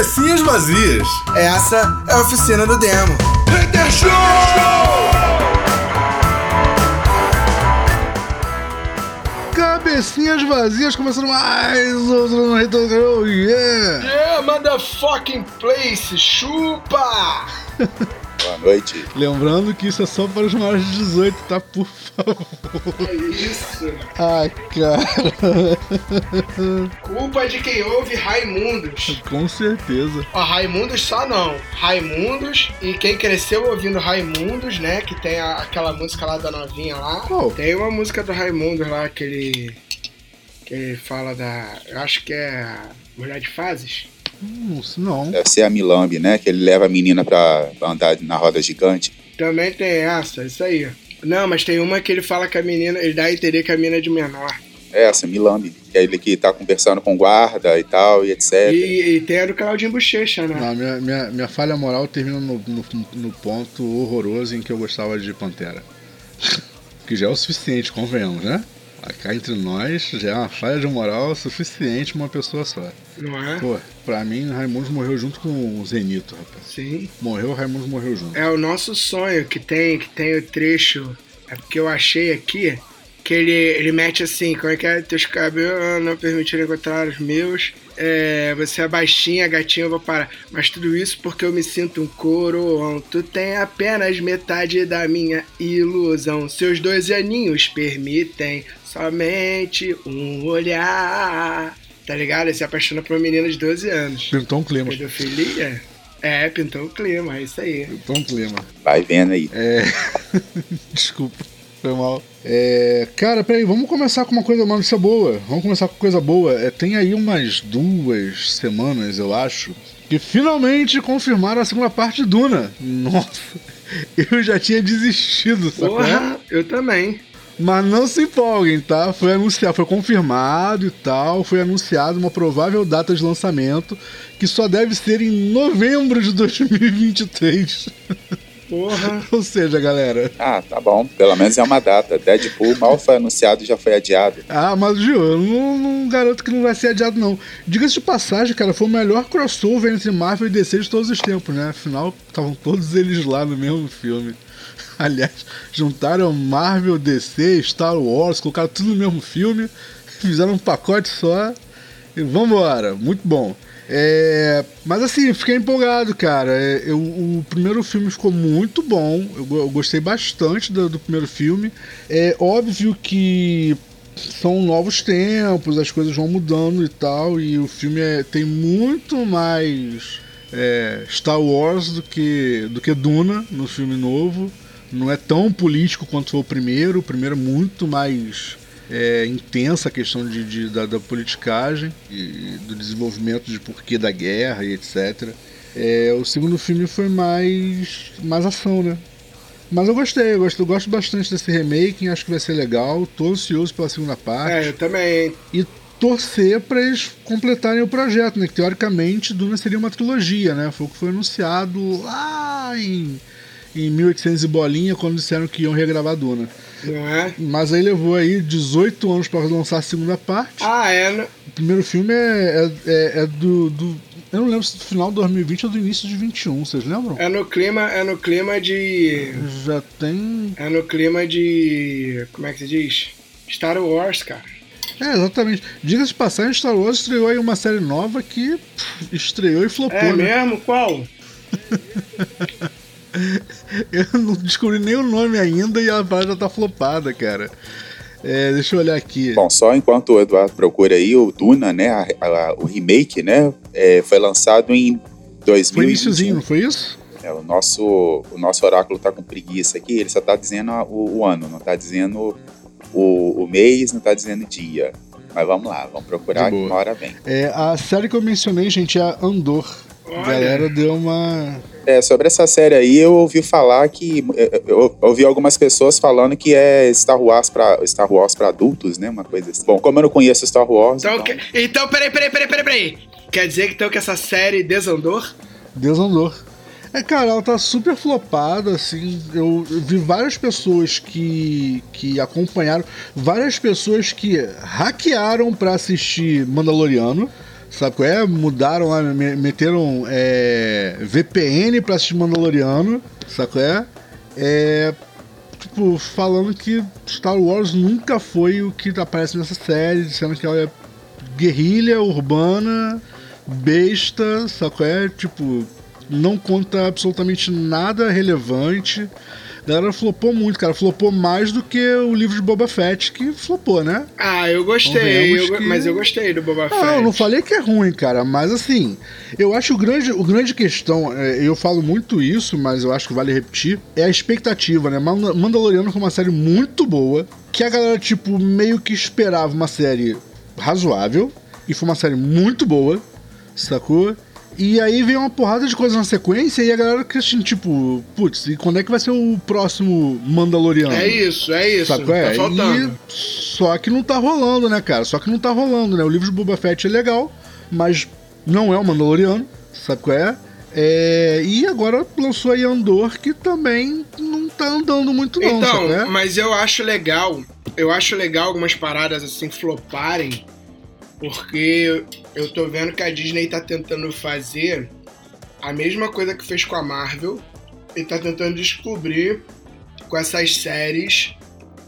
cabecinhas vazias. Essa é a oficina do demo. Hater Show! Cabecinhas vazias, começando mais outro no Hater Show, yeah! Yeah, motherfucking place, chupa! Boa noite. Lembrando que isso é só para os maiores de 18, tá? Por favor. É isso. Ai, cara. Culpa de quem ouve Raimundos. Com certeza. Ó, Raimundos só não. Raimundos e quem cresceu ouvindo Raimundos, né? Que tem a- aquela música lá da novinha lá. Qual? Tem uma música do Raimundos lá que ele. Que ele fala da. Eu acho que é a Mulher de Fases. Hum, isso não. Deve ser a Milambi, né? Que ele leva a menina pra andar na roda gigante. Também tem essa, isso aí. Não, mas tem uma que ele fala que a menina. Ele dá a entender que a menina é de menor. É essa, Milambi. Que é ele que tá conversando com o guarda e tal, e etc. E, e tem a do Claudinho Bochecha, né? Não, minha, minha, minha falha moral termina no, no, no ponto horroroso em que eu gostava de Pantera. que já é o suficiente, convenhamos, né? Cá entre nós já é uma falha de moral suficiente uma pessoa só. Não é? Pô, pra mim, Raimundos morreu junto com o Zenito, rapaz. Sim. Morreu, Raimundos morreu junto. É o nosso sonho que tem, que tem o trecho. É porque eu achei aqui que ele, ele mete assim, como é que é? Teus cabelos não permitiram encontrar os meus. É, você é baixinha, gatinha, eu vou parar. Mas tudo isso porque eu me sinto um coroão. Tu tem apenas metade da minha ilusão. Seus dois aninhos permitem somente um olhar. Tá ligado? Ele se apaixona por uma menina de 12 anos. Pintou um clima. Pedofilia? É, pintou o clima, é isso aí. Pintou um clima. Vai vendo aí. É. Desculpa, foi mal. É, cara, peraí, vamos começar com uma coisa, uma notícia boa. Vamos começar com coisa boa. É, tem aí umas duas semanas, eu acho, que finalmente confirmaram a segunda parte de Duna. Nossa, eu já tinha desistido, sacou? Porra, eu também. Mas não se empolguem, tá? Foi anunciado, foi confirmado e tal. Foi anunciado uma provável data de lançamento que só deve ser em novembro de 2023. Porra. Ou seja, galera, Ah, tá bom. Pelo menos é uma data. Deadpool mal foi anunciado e já foi adiado. Ah, mas Gil, eu não, não garanto que não vai ser adiado, não. Diga-se de passagem, cara, foi o melhor crossover entre Marvel e DC de todos os tempos, né? Afinal, estavam todos eles lá no mesmo filme. Aliás, juntaram Marvel, DC, Star Wars, colocaram tudo no mesmo filme, fizeram um pacote só e vambora. Muito bom. É, mas assim, fiquei empolgado, cara. É, eu- o primeiro filme ficou muito bom. Eu, eu gostei bastante do, do primeiro filme. É óbvio que são novos tempos, as coisas vão mudando e tal. E o filme é- tem muito mais é, Star Wars do que, do que Duna no filme novo. Não é tão político quanto foi o primeiro. O primeiro é muito mais é, intensa a questão de, de- da, da politicagem e do desenvolvimento de porquê da guerra e etc. É, o segundo filme foi mais, mais ação, né? Mas eu gostei, eu gosto, eu gosto bastante desse remake, acho que vai ser legal. Tô ansioso pela segunda parte É, eu também. e torcer para eles completarem o projeto, né? Que teoricamente Duna seria uma trilogia, né? Foi o que foi anunciado lá em, em 1800 e bolinha quando disseram que iam regravar Duna. Não é? Mas aí levou aí 18 anos para lançar a segunda parte. Ah, é. no- O primeiro filme é, é, é- é do, do- Eu não lembro se do final de 2020 ou do início de 21, vocês lembram? É no clima. É no clima de. Já tem. É no clima de. Como é que se diz? Star Wars, cara. É, exatamente. Diga-se de passagem, Star Wars estreou aí uma série nova que pff, estreou e flopou, É né? mesmo? Qual? Eu não descobri nem o nome ainda e a parada já tá flopada, cara. É, deixa eu olhar aqui. Bom, só enquanto o Eduardo procura aí, o Duna, né? a- a- o remake, né? é, foi lançado em 2021. foi iníciozinho, não foi isso? É, o, nosso, o nosso oráculo tá com preguiça aqui, ele só tá dizendo o, o ano, não tá dizendo o, o mês, não tá dizendo dia. Mas vamos lá, vamos procurar que uma hora vem. É, a série que eu mencionei, gente, é a Andor. A Olha. galera deu uma. É, sobre essa série aí, eu ouvi falar que. Eu eu ouvi algumas pessoas falando que é Star Wars pra, Star Wars pra adultos, né? Uma coisa assim. Bom, como eu não conheço Star Wars. Então, então- que- então peraí, peraí, peraí, peraí, peraí. Quer dizer então que essa série desandou? Deus Andor. É, cara, ela tá super flopada, assim. Eu vi várias pessoas que, que acompanharam, várias pessoas que hackearam pra assistir Mandaloriano, Sabe qual é? Mudaram lá, me- meteram é, VPN pra assistir Mandaloriano, sabe qual é? É. Tipo, falando que Star Wars nunca foi o que aparece nessa série, dizendo que ela é guerrilha urbana, besta, sabe qual é? Tipo, não conta absolutamente nada relevante. A galera flopou muito, cara. Flopou mais do que o livro de Boba Fett, que flopou, né? Ah, eu gostei, eu que- mas eu gostei do Boba Fett. Não, eu não falei que é ruim, cara, mas assim, eu acho o grande, o grande questão, é, eu falo muito isso, mas eu acho que vale repetir, é a expectativa, né? Manda- Mandaloriano foi uma série muito boa, que a galera, tipo, meio que esperava uma série razoável, e foi uma série muito boa, sacou? E aí veio uma porrada de coisas na sequência e a galera que assim, tipo, putz, e quando é que vai ser o próximo Mandaloriano? É isso, é isso. Sabe qual é? Tá faltando. E só que não tá rolando, né, cara? Só que não tá rolando, né? O livro de Boba Fett é legal, mas não é o Mandaloriano, sabe qual é? É, e agora lançou aí Andor, que também não tá andando muito não, Então, sabe qual é? mas eu acho legal, eu acho legal algumas paradas assim floparem, porque eu tô vendo que a Disney tá tentando fazer a mesma coisa que fez com a Marvel e tá tentando descobrir com essas séries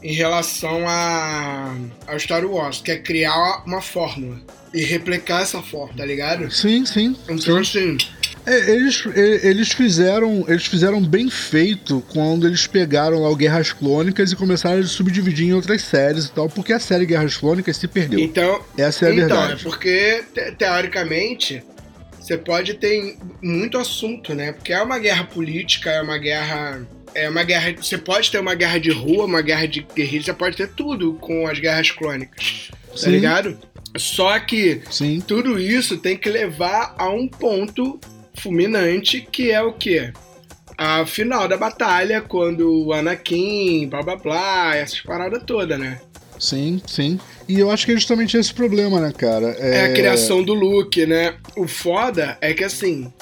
em relação a ao Star Wars, que é criar uma fórmula e replicar essa fórmula, tá ligado? Sim, sim. Então assim, É, eles, e- eles fizeram eles fizeram bem feito quando eles pegaram lá o Guerras Clônicas e começaram a subdividir em outras séries e tal, porque a série Guerras Clônicas se perdeu. então Essa é a então, verdade. é porque, te- teoricamente, você pode ter muito assunto, né? Porque é uma guerra política, é uma guerra. É uma guerra. Você pode ter uma guerra de rua, uma guerra de guerrilha, você pode ter tudo com as guerras clônicas. Tá Sim. ligado? Só que Sim. tudo isso tem que levar a um ponto fulminante, que é o quê? A final da batalha, quando o Anakin, blá blá blá, essas paradas todas, né? Sim, sim. E eu acho que é justamente esse problema, né, cara? é a criação do Luke, né? O foda é que assim,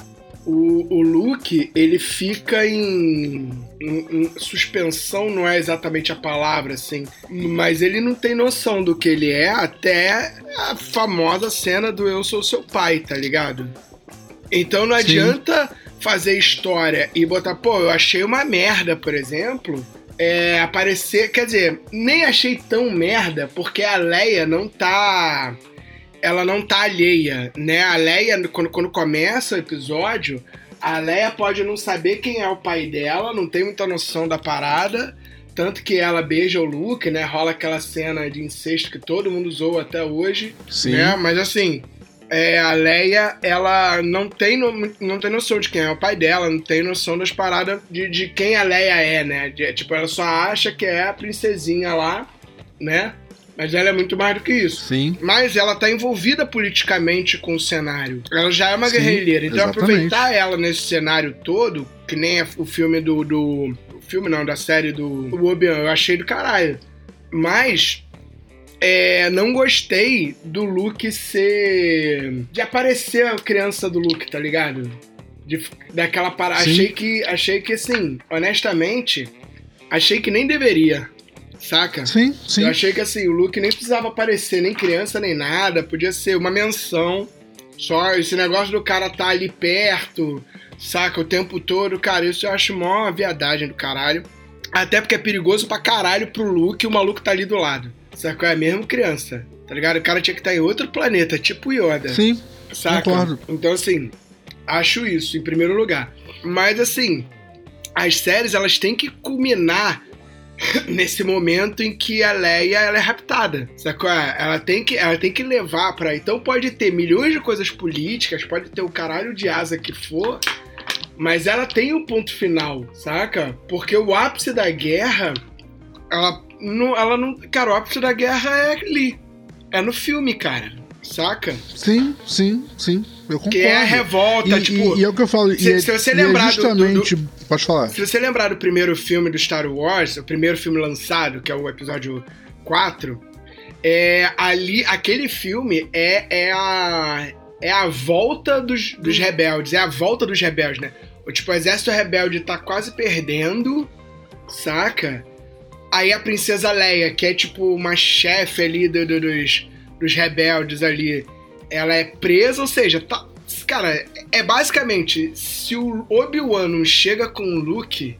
o, o Luke, ele fica em, em- em suspensão, não é exatamente a palavra, assim, mas ele não tem noção do que ele é até a famosa cena do Eu Sou Seu Pai, tá ligado? Então não Sim. adianta fazer história e botar, pô, eu achei uma merda, por exemplo. É, aparecer, quer dizer, nem achei tão merda, porque a Leia não tá ela não tá alheia, né? A Leia, quando, quando começa o episódio, a Leia pode não saber quem é o pai dela, não tem muita noção da parada, tanto que ela beija o Luke, né? Rola aquela cena de incesto que todo mundo usou até hoje, Sim. né? Mas assim, é, a Leia, ela não tem, no- não tem noção de quem é o pai dela, não tem noção das paradas de, de quem a Leia é, né? De- tipo, ela só acha que é a princesinha lá, né? Mas ela é muito mais do que isso. Sim. Mas ela tá envolvida politicamente com o cenário. Ela já é uma Sim, guerrilheira. Então exatamente. aproveitar ela nesse cenário todo, que nem é o filme do. do o filme não, da série do, do Obi-Wan, eu achei do caralho. Mas. É, não gostei do Luke ser. de aparecer a criança do Luke, tá ligado? De, daquela parada. Achei que. Achei que assim, honestamente, achei que nem deveria. Saca? Sim, sim. Eu achei que assim, o Luke nem precisava aparecer, nem criança, nem nada. Podia ser uma menção. Só esse negócio do cara tá ali perto, saca, o tempo todo. Cara, isso eu acho mó viadagem do caralho. Até porque é perigoso pra caralho pro Luke e o maluco tá ali do lado. Saca? É mesmo criança. Tá ligado? O cara tinha que estar em outro planeta, tipo Yoda. Sim, Saca? Concordo. Então, assim, acho isso em primeiro lugar. Mas, assim, as séries elas têm que culminar nesse momento em que a Leia ela é raptada. Sacou? Ela tem que, ela tem que levar pra. Então pode ter milhões de coisas políticas, pode ter o caralho de asa que for. Mas ela tem um ponto final, saca? Porque o ápice da guerra, ela não, ela não. Cara, o ápice da guerra é ali. É no filme, cara. Saca? sim, sim, sim. Eu concordo. Que é a revolta, e, tipo. e- e é o que eu falo. se- e é, se você é lembrar do- do- justamente. Pode falar. Se você lembrar do primeiro filme do Star Wars, o primeiro filme lançado, que é o episódio 4, é, ali, aquele filme é, é, a, é a volta dos, dos rebeldes, é a volta dos rebeldes, né? O, tipo, o exército rebelde tá quase perdendo, saca? Aí a princesa Leia, que é tipo uma chefe ali do- do- dos, dos rebeldes ali, ela é presa, ou seja, tá, cara, é basicamente se o Obi-Wan chega com o Luke,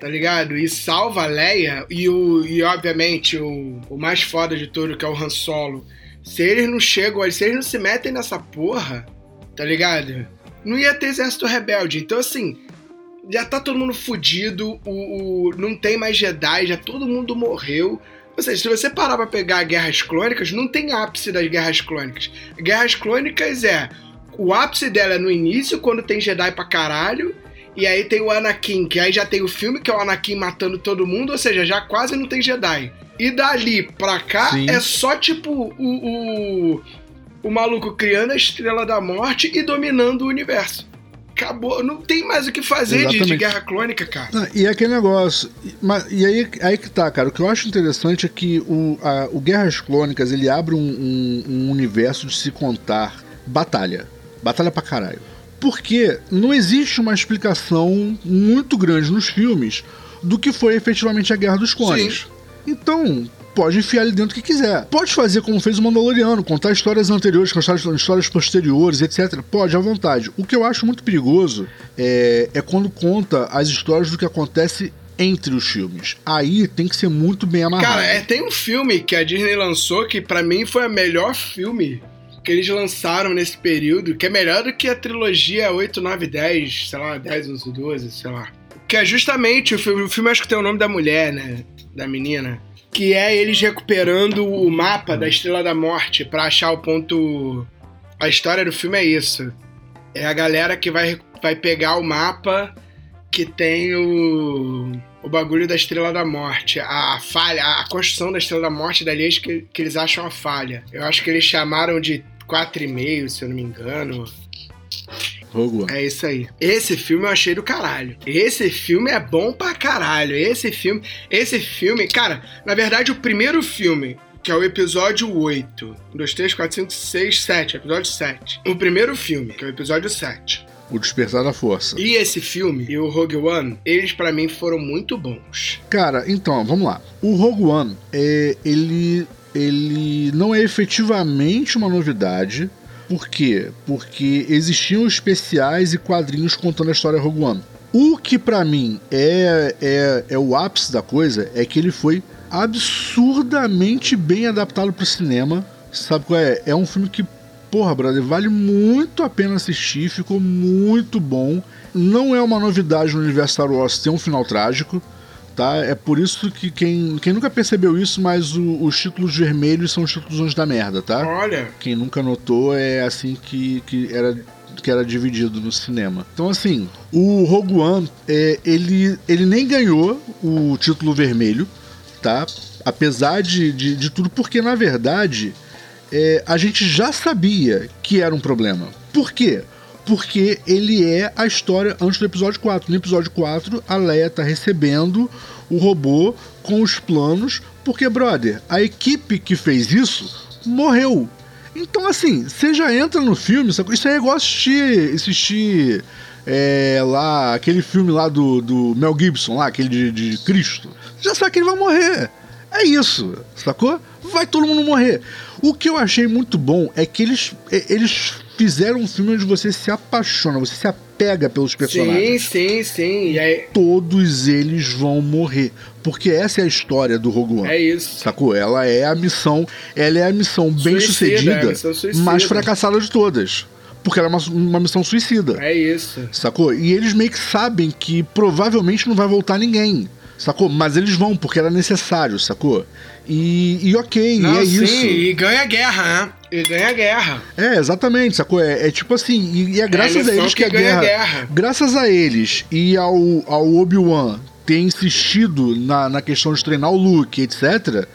tá ligado? E salva a Leia e o e obviamente o, o mais foda de tudo que é o Han Solo. Se eles não chegam, se eles não se metem nessa porra, tá ligado? Não ia ter exército rebelde. Então assim, já tá todo mundo fudido, o, o, não tem mais Jedi, já todo mundo morreu. Ou seja, se você parar pra pegar Guerras Clônicas, não tem ápice das Guerras Clônicas. Guerras Clônicas é. O ápice dela é no início, quando tem Jedi pra caralho. E aí tem o Anakin, que aí já tem o filme, que é o Anakin matando todo mundo, ou seja, já quase não tem Jedi. E dali pra cá Sim. é só tipo o, o, o maluco criando a Estrela da Morte e dominando o universo. Acabou, não tem mais o que fazer de, de. Guerra Clônica, cara. E é aquele negócio. e- Mas, e aí, aí que tá, cara. O que eu acho interessante é que o, a- o Guerras Clônicas ele abre um, um- um universo de se contar batalha. Batalha pra caralho. Porque não existe uma explicação muito grande nos filmes do que foi efetivamente a Guerra dos Clones. Então, pode enfiar ali dentro o que quiser. Pode fazer como fez o Mandaloriano, contar histórias anteriores, contar histórias posteriores, etc. Pode, à vontade. O que eu acho muito perigoso é, é quando conta as histórias do que acontece entre os filmes. Aí tem que ser muito bem amarrado. Cara, é, tem um filme que a Disney lançou que pra mim foi o melhor filme que eles lançaram nesse período, que é melhor do que a trilogia 8, 9, 10, sei lá, 10, 11, 12, sei lá. Que é justamente o filme, o filme acho que tem o nome da mulher, né? Da menina. Que é eles recuperando o mapa da Estrela da Morte pra achar o ponto. A história do filme é isso. É a galera que vai, vai pegar o mapa que tem o, o bagulho da Estrela da Morte. A falha, a construção da Estrela da Morte dali é que, que eles acham a falha. Eu acho que eles chamaram de 4,5, se eu não me engano. Rogue One. É isso aí. Esse filme eu achei do caralho. Esse filme é bom pra caralho. Esse filme. Esse filme. Cara, na verdade, o primeiro filme. Que é o episódio 8. 1, 2, 3, 4, 5, 6, 7. Episódio 7. O primeiro filme, que é o episódio 7. O Despertar da Força. E esse filme e o Rogue One, eles pra mim foram muito bons. Cara, então, vamos lá. O Rogue One, é, ele, ele não é efetivamente uma novidade. Por quê? Porque existiam especiais e quadrinhos contando a história Rogue One. O que pra mim é, é, é o ápice da coisa é que ele foi absurdamente bem adaptado pro cinema. Sabe qual é? É um filme que, porra, brother, vale muito a pena assistir, ficou muito bom. Não é uma novidade no universo Star Wars ter um final trágico tá? É por isso que quem, quem nunca percebeu isso, mas o- os títulos vermelhos são os títulos da merda, tá? Olha, Quem nunca notou é assim que, que era que era dividido no cinema. Então assim, o Rogue One, é, ele, ele nem ganhou o título vermelho, tá? Apesar de, de, de tudo, porque na verdade é, a gente já sabia que era um problema. Por quê? Porque ele é a história antes do episódio 4. No episódio 4, a Leia tá recebendo o robô com os planos, porque, brother, a equipe que fez isso morreu. Então, assim, você já entra no filme, isso é igual assistir, assistir é, lá, aquele filme lá do, do Mel Gibson, lá, aquele de, de Cristo. Já sabe que ele vai morrer. É isso, sacou? Vai todo mundo morrer. O que eu achei muito bom é que eles, é, eles fizeram um filme onde você se apaixona, você se apega pelos sim, personagens. sim, sim. E aí, Todos eles vão morrer. Porque essa é a história do Rogue One. é isso. Sacou? Ela é a missão. Ela é a missão bem Suicida, é sucedida, missão suicida. mais fracassada de todas. Porque ela é uma, uma missão suicida. É isso. Sacou? E eles meio que sabem que provavelmente não vai voltar ninguém. Sacou? Mas eles vão, porque era necessário, sacou? E, e ok, Não, e é sim, isso. e ganha guerra, né? E ganha guerra. É, exatamente, sacou? É, é tipo assim, e, e é graças a lição eles que, que a ganha guerra, guerra. Graças a eles e ao, ao Obi-Wan ter insistido na, na questão de treinar o Luke, etc.,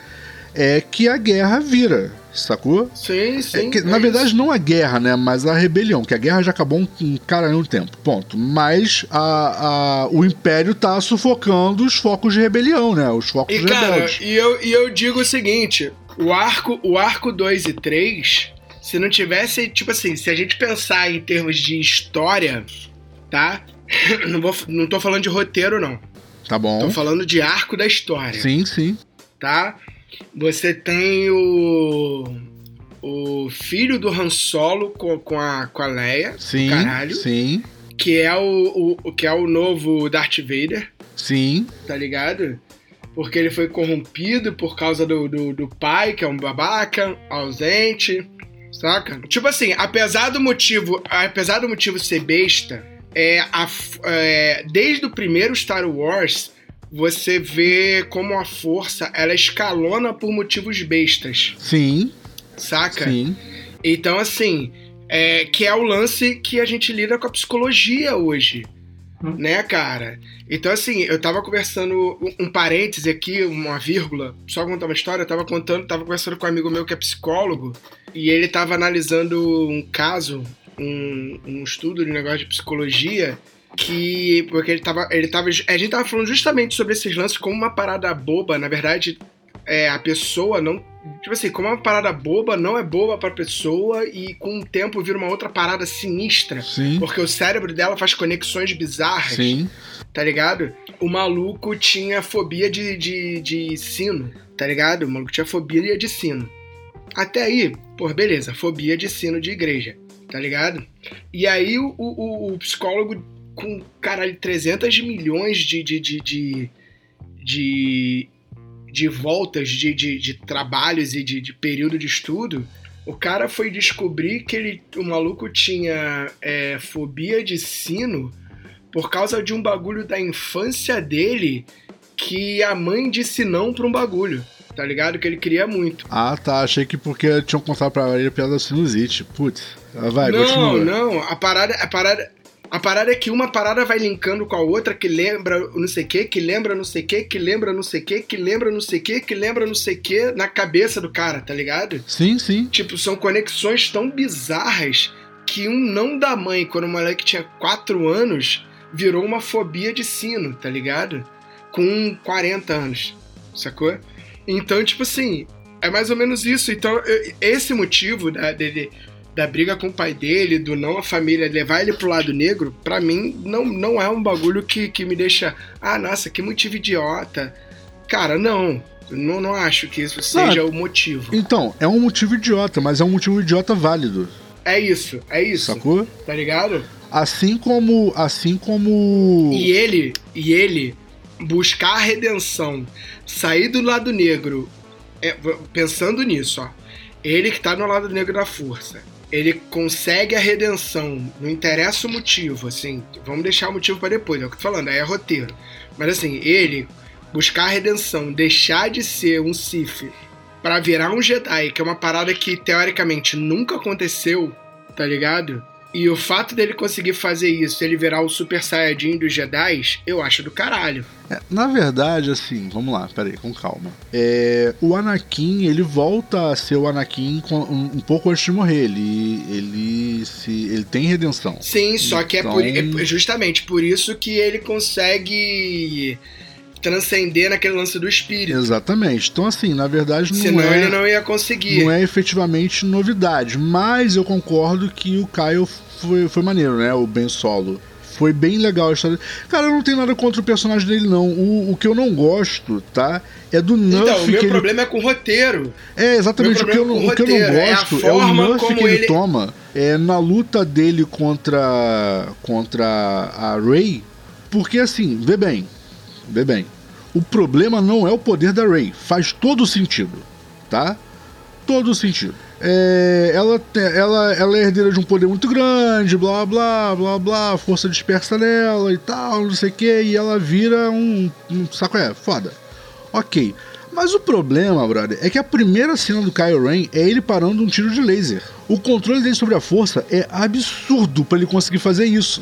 é que a guerra vira, sacou? Sim, É sim. que, é na verdade, isso. não a guerra, né? Mas a rebelião, que a guerra já acabou um, um caralho de tempo. Ponto. Mas a, a- o Império tá sufocando os focos de rebelião, né? Os focos E cara, rebeldes. e eu, e eu digo o seguinte: o arco, o arco 2 e 3, se não tivesse, tipo assim, se a gente pensar em termos de história, tá? Não, vou, não tô falando de roteiro, não. Tá bom. Tô falando de arco da história. Sim, sim. tá? Você tem o o filho do Han Solo com, com, a, com a Leia, Sim, caralho, sim, que é o, o, que é o novo Darth Vader, sim. tá ligado? Porque ele foi corrompido por causa do, do, do pai, que é um babaca, ausente, saca? Tipo assim, apesar do motivo, apesar do motivo ser besta, é, a, é, desde o primeiro Star Wars, você vê como a força ela escalona por motivos bestas, Sim, saca? sim. Então, assim, é, que é o lance que a gente lida com a psicologia hoje. Né, cara? Então, assim, eu tava conversando, um, um parêntese aqui, uma vírgula, só contar uma história, eu tava contando, tava conversando com um amigo meu que é psicólogo, e ele tava analisando um caso, um, um estudo de negócio de psicologia, que. Porque ele tava. Ele tava. A gente tava falando justamente sobre esses lances como uma parada boba, na verdade, é, a pessoa não Tipo assim, como uma parada boba, não é boba pra pessoa e com o tempo vira uma outra parada sinistra. Sim. Porque o cérebro dela faz conexões bizarras. Sim. Tá ligado? O maluco tinha fobia de, de, de sino, tá ligado? O maluco tinha fobia de sino. Até aí, pô, beleza, fobia de sino de igreja, tá ligado? E aí o, o, o psicólogo com, caralho, 300 milhões de, de, de, de, de de voltas de, de, de trabalhos e de, de, período de estudo, o cara foi descobrir que ele, o maluco tinha é, fobia de sino por causa de um bagulho da infância dele que a mãe disse não pra um bagulho. Tá ligado? Que ele queria muito. Ah, tá. Achei que porque tinham contado pra ele a piada da sinusite. Putz. Vai, não, continua. Não, A parada, a parada, a parada é que uma parada vai linkando com a outra, que lembra não sei o que, que lembra não sei o que, que lembra não sei o que, que lembra não sei o que, que lembra não sei o que na cabeça do cara, tá ligado? Sim, sim. Tipo, são conexões tão bizarras que um não da mãe, quando o moleque tinha 4 anos, virou uma fobia de sino, tá ligado? Com 40 anos, sacou? Então, tipo assim, é mais ou menos isso. Então, esse motivo da, dele da briga com o pai dele, do não a família levar ele pro lado negro, para mim não, não é um bagulho que, que me deixa, ah, nossa, que motivo idiota. Cara, não. Não, não acho que isso seja Não, o motivo. Então, é um motivo idiota, mas é um motivo idiota válido. É isso, é isso. Sacou? Tá ligado? Assim como. Assim como. E ele, e ele buscar a redenção, sair do lado negro, é, pensando nisso, ó. Ele que tá no lado negro da força, ele consegue a redenção, não interessa o motivo, assim, vamos deixar o motivo para depois, é o que eu tô falando, aí é roteiro. Mas assim, ele buscar a redenção, deixar de ser um Sith para virar um Jedi, que é uma parada que teoricamente nunca aconteceu, tá ligado? E o fato dele conseguir fazer isso, ele virar o Super Saiyajin dos Jedi, eu acho do caralho. É, na verdade, assim, vamos lá, peraí, com calma. É, o Anakin, ele volta a ser o Anakin um, um, pouco antes de morrer. Ele, ele, se, ele tem redenção. Sim, só que é, por, Então- é justamente por isso que ele consegue transcender naquele lance do espírito. Exatamente. Então, assim, na verdade, não Senão é. ele não ia conseguir. não é efetivamente novidade, mas eu concordo que o Kyle foi, foi maneiro, né? O Ben Solo. Foi bem legal a história. Cara, eu não tenho nada contra o personagem dele, não. O, o que eu não gosto, tá? É do nerf Então, o meu ele. problema é com o roteiro. É, exatamente. O meu que, eu não, o que eu o não roteiro é a gosto é, o nerf que ele, ele- toma é, na luta dele contra, contra a Rey. Porque, assim, vê bem. Vê bem. O problema não é o poder da Rey. Faz todo sentido, tá? Todo sentido. É, ela, ela, ela é herdeira de um poder muito grande, blá blá blá blá, força dispersa nela e tal, não sei o que, e ela vira um, um saco é, foda. Ok. Mas o problema, brother, é que a primeira cena do Kylo Ren é ele parando um tiro de laser. O controle dele sobre a força é absurdo pra ele conseguir fazer isso.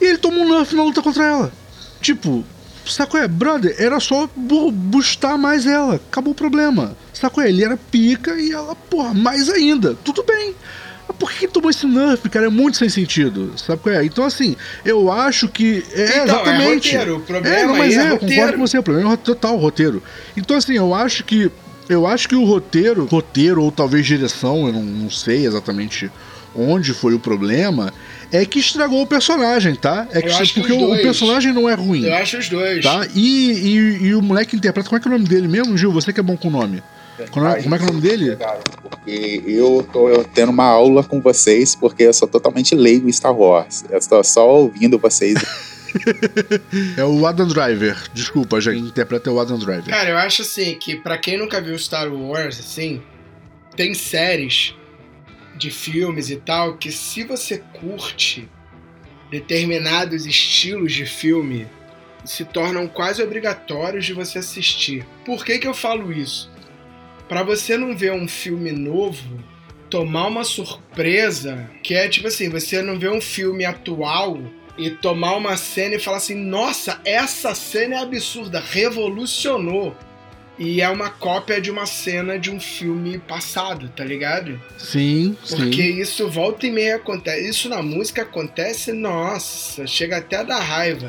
E ele toma um nerf na luta contra ela. Tipo, saco é, brother, era só bu- boostar mais ela. Acabou o problema. Saco é, ele era pica e ela, porra, mais ainda. Tudo bem. Mas por que tomou esse nerf, cara? É muito sem sentido. Sabe qual é? Então, assim, eu acho que. É, Então, é exatamente. roteiro. O problema é, não, mas é é, concordo com você. O problema é total o roteiro. Então, assim, eu acho que. Eu acho que o roteiro, roteiro ou talvez direção, eu não, não sei exatamente onde foi o problema, é que estragou o personagem, tá? É que, Eu acho que porque os o, o personagem não é ruim. Eu acho os dois. Tá? E, e, e o moleque interpreta. Como é que é o nome dele mesmo, Gil? Você que é bom com o nome. Como é, como é que é o nome dele? Porque eu tô tendo uma aula com vocês, porque eu sou totalmente leigo em Star Wars. Eu estou só ouvindo vocês. É o Adam Driver. Desculpa, gente. Interpreta o Adam Driver. Cara, eu acho assim que pra quem nunca viu Star Wars, assim, tem séries de filmes e tal que se você curte determinados estilos de filme, se tornam quase obrigatórios de você assistir. Por que que eu falo isso? Pra você não ver um filme novo, tomar uma surpresa, que é tipo assim, você não vê um filme atual e tomar uma cena e falar assim: nossa, essa cena é absurda, revolucionou. E é uma cópia de uma cena de um filme passado, tá ligado? Sim, Porque sim. isso volta e meia acontece. Isso na música acontece, nossa, chega até a dar raiva.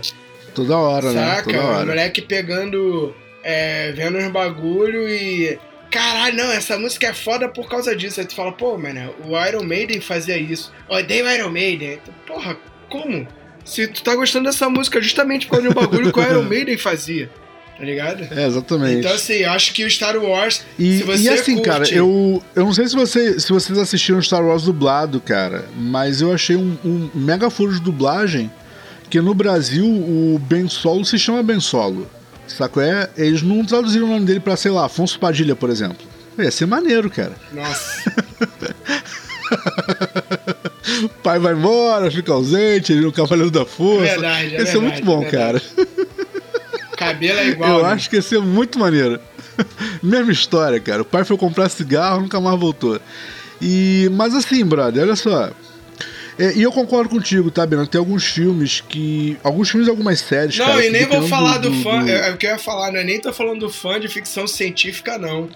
Toda hora, né? Saca? O hora. moleque pegando. é, vendo uns bagulho e. Caralho, não, essa música é foda por causa disso. Aí tu fala, pô, mano, o Iron Maiden fazia isso. Odeio o Iron Maiden. Tu, Porra, como? Se tu tá gostando dessa música justamente por causa de um bagulho que o Iron Maiden fazia. Tá ligado? É, exatamente. Então, assim, acho que o Star Wars. E, se você e assim, curte- cara, eu, eu não sei se, você, se vocês assistiram Star Wars dublado, cara, mas eu achei um, um mega furo de dublagem que no Brasil o Ben Solo se chama Ben Solo. Saco é? Eles não traduziram o nome dele pra, sei lá, Afonso Padilha, por exemplo. Ia ser maneiro, cara. Nossa. O pai vai embora, fica ausente, ele no Cavaleiro da Força. Verdade, é Ia ser verdade, muito bom, verdade. cara. Cabelo é igual. Eu né? acho que ia ser muito maneiro. Mesma história, cara. O pai foi comprar cigarro, nunca mais voltou. E, mas assim, brother, olha só. É, e eu concordo contigo, tá, Bernardo? Tem alguns filmes que. Alguns filmes e algumas séries. Não, cara, e nem vou falar do, fã. do- É, é o que eu ia falar, não é nem tô falando do fã de ficção científica, não.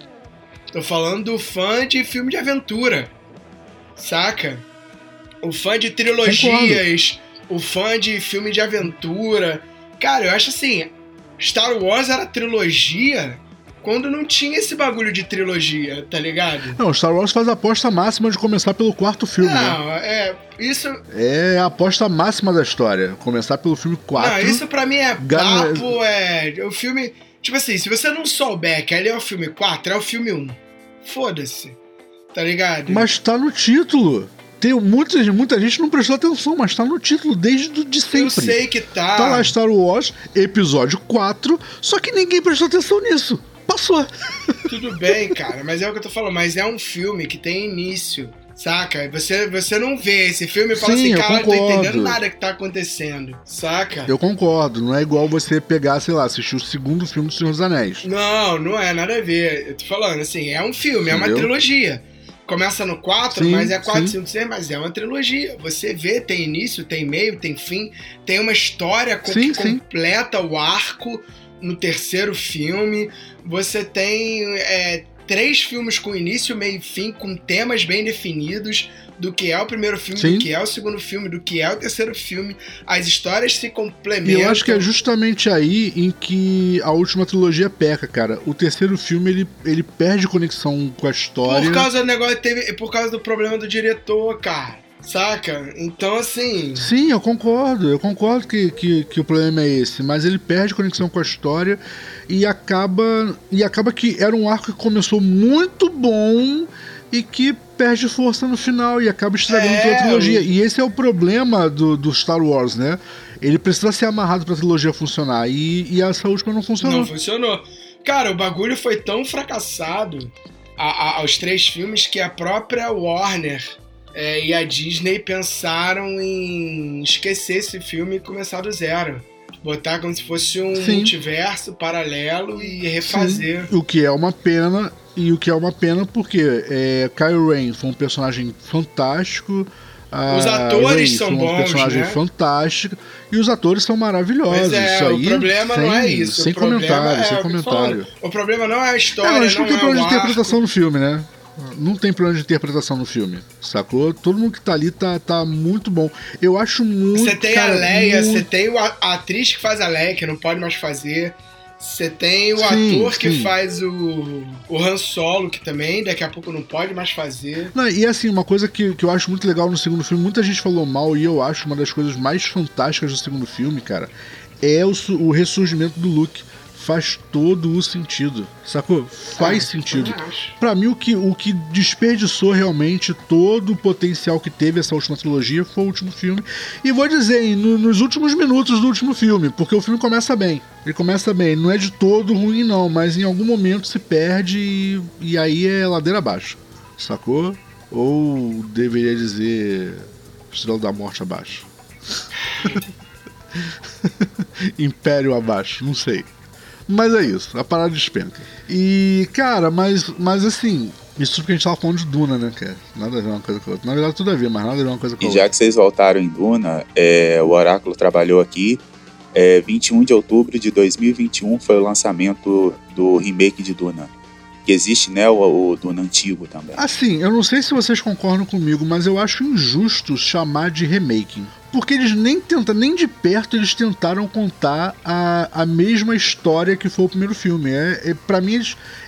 Tô falando do fã de filme de aventura. Saca? O fã de trilogias, o fã de filme de aventura. Cara, eu acho assim, Star Wars era trilogia quando não tinha esse bagulho de trilogia, tá ligado? Não, Star Wars faz a aposta máxima de começar pelo quarto filme, né? Não, é. Isso. É a aposta máxima da história. Começar pelo filme 4. Não, isso pra mim é Gan- papo, é. O filme. Tipo assim, se você não souber que ali é o filme 4, é o filme 1. Foda-se. Tá ligado? Mas tá no título. Tem muita, muita gente não prestou atenção, mas tá no título desde do- de sempre. eu sei que tá. Tá lá Star Wars, episódio 4, só que ninguém prestou atenção nisso. Passou. Tudo bem, cara, mas é o que eu tô falando. Mas é um filme que tem início. Saca? Você, você não vê esse filme e fala Sim, assim, cara, eu não tô entendendo nada que tá acontecendo. Saca? Eu concordo, não é igual você pegar, sei lá, assistir o segundo filme do Senhor dos Anéis. Não, não é nada a ver. Eu tô falando, assim, é um filme, é uma Entendeu? trilogia. Começa no 4, Sim, mas é 4, sim. 5, 6, mas é uma trilogia. Você vê, tem início, tem meio, tem fim, tem uma história Sim, que sim. completa o arco no terceiro filme. Você tem é, três filmes com início, meio e fim, com temas bem definidos do que é o primeiro filme, Sim. do que é o segundo filme, do que é o terceiro filme. As histórias se E complementam. eu acho que é justamente aí em que a última trilogia peca, cara. O terceiro filme, ele, ele perde conexão com a história. Por causa do negócio, teve, por causa do problema do diretor, cara. Saca? Então, assim. Sim, eu concordo. Eu concordo que, que, que o problema é esse, mas ele perde conexão com a história e acaba e acaba que era um arco que começou muito bom e que perde força no final e acaba estragando É, toda a trilogia. o- E esse é o problema do, do Star Wars, né? Ele precisa ser amarrado pra trilogia funcionar e, e essa última não funcionou. Não funcionou. Cara, o bagulho foi tão fracassado a- a- aos três filmes que a própria Warner é, e a Disney pensaram em esquecer esse filme e começar do zero. Botar como se fosse um Sim. multiverso paralelo e refazer. Sim, o que é uma pena, e o que é uma pena porque é, Kylo Ren foi um personagem fantástico. Os atores Rey são foi um bons, personagem né? fantástico e os atores são maravilhosos. Mas é, isso aí, o problema sem, não é isso. Sem comentário, é, sem comentário. O problema não é a É, história, mas não não tem é problema de interpretação no filme, né? Não tem problema de interpretação no filme, sacou? Todo mundo que tá ali tá, tá muito bom. Eu acho muito. Você tem cara, a Leia, muito- você tem a atriz que faz a Leia, que não pode mais fazer. Você tem o Sim, ator que sim. faz o, o Han Solo, que também daqui a pouco não pode mais fazer. Não, e assim, uma coisa que, que eu acho muito legal no segundo filme, muita gente falou mal, e eu acho uma das coisas mais fantásticas do segundo filme, cara, é o, o ressurgimento do Luke. Faz todo o sentido. Sacou? Faz Ah, sentido. Pra mim, o que, o que desperdiçou realmente todo o potencial que teve essa última trilogia foi o último filme. E vou dizer, hein, no- nos últimos minutos do último filme, porque o filme começa bem. Ele começa bem, não é de todo ruim, não, mas em algum momento se perde e, e aí é ladeira abaixo. Sacou? Ou deveria dizer Estrela da Morte abaixo. Império abaixo, não sei. Mas é isso, a parada despenca. E, cara, mas, mas assim, isso porque a gente tava falando de Duna, né, cara? Nada a ver uma coisa com a outra. Na verdade, tudo a ver, mas nada a ver uma coisa com a E outra. já que vocês voltaram em Duna, é, o Oráculo trabalhou aqui. É, 21 de outubro de 2021 foi o lançamento do remake de Duna. Que existe, né, o, o Duna antigo também. Assim, eu não sei se vocês concordam comigo, mas eu acho injusto chamar de remaking. Porque eles nem tentam, nem de perto eles tentaram contar a, a mesma história que foi o primeiro filme. É, é, para mim,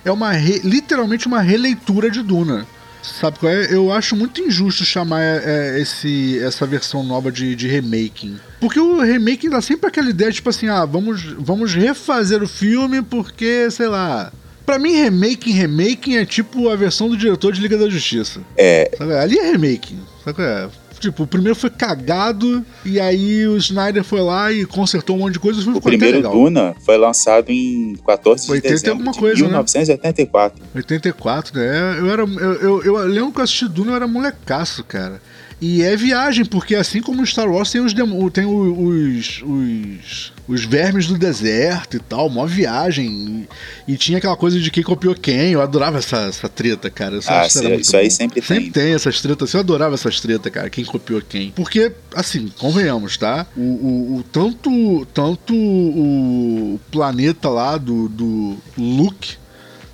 é uma re- literalmente uma releitura de Duna. Sabe qual é? Eu acho muito injusto chamar é, esse, essa versão nova de, de remaking. Porque o remaking dá sempre aquela ideia, tipo assim, ah, vamos, vamos refazer o filme porque, sei lá. Pra mim, remaking, remaking é tipo a versão do diretor de Liga da Justiça. É, Sabe? Ali é remaking. Sabe? qual é? Tipo, o primeiro foi cagado, e aí o Snyder foi lá e consertou um monte de coisa e o o primeiro. Duna foi lançado em 14 de 80 e dezembro alguma de coisa, né? 1984. 84, né? Eu era. Eu, eu, eu lembro que eu assisti Duna, eu era molecaço, cara. E é viagem, porque assim como Star Wars tem os tem os, os, os vermes do deserto e tal, mó viagem. E, e tinha aquela coisa de quem copiou quem. Eu adorava essa, essa treta, cara. Eu Ah, sim, isso aí sempre Sempre tem. tem essas tretas. Eu adorava essas tretas, cara. Quem copiou quem. Porque, assim, convenhamos, tá? O, o, o- tanto, tanto o planeta lá do, do Luke,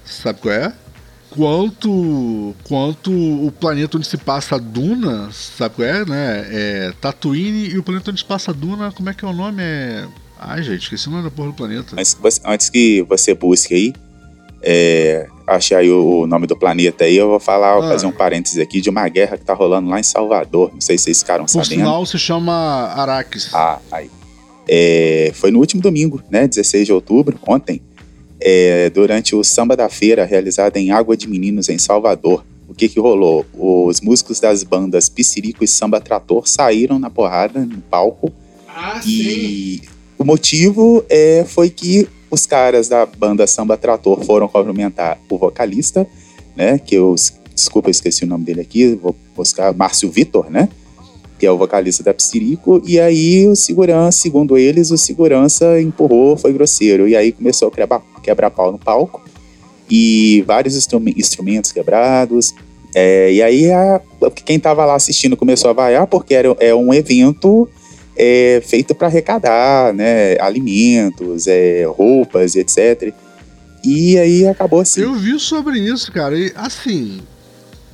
sabe qual é? Quanto, quanto o planeta onde se passa a Duna, sabe qual é, né? É Tatooine e o planeta onde se passa a Duna, como é que é o nome? É... Ai, gente, esqueci o nome da porra do planeta. Você- antes que você busque aí, é, achei aí o, o nome do planeta aí, eu vou falar, Ah. fazer um parênteses aqui de uma guerra que tá rolando lá em Salvador. Não sei se vocês ficaram Por sabendo. sinal, se chama Arrakis. Ah, aí. É, foi no último domingo, né? 16 de outubro, ontem, é, durante o Samba da Feira, realizado em Água de Meninos, em Salvador. O que que rolou? Os músicos das bandas Piscirico e Samba Trator saíram na porrada no palco Ah, sim. e o motivo é, foi que os caras da banda Samba Trator foram cumprimentar o vocalista, né? Que eu, desculpa, eu esqueci o nome dele aqui, vou buscar Márcio Vitor, né? Que é o vocalista da Psirico, e aí o segurança, segundo eles, o segurança empurrou, foi grosseiro, e aí começou a quebrar, quebrar pau no palco, e vários instrumen- instrumentos quebrados, é, e aí a- quem tava lá assistindo começou a vaiar, porque era, é um evento é, feito para arrecadar né, alimentos, é, roupas etc. E aí acabou assim. Eu vi sobre isso, cara. E assim,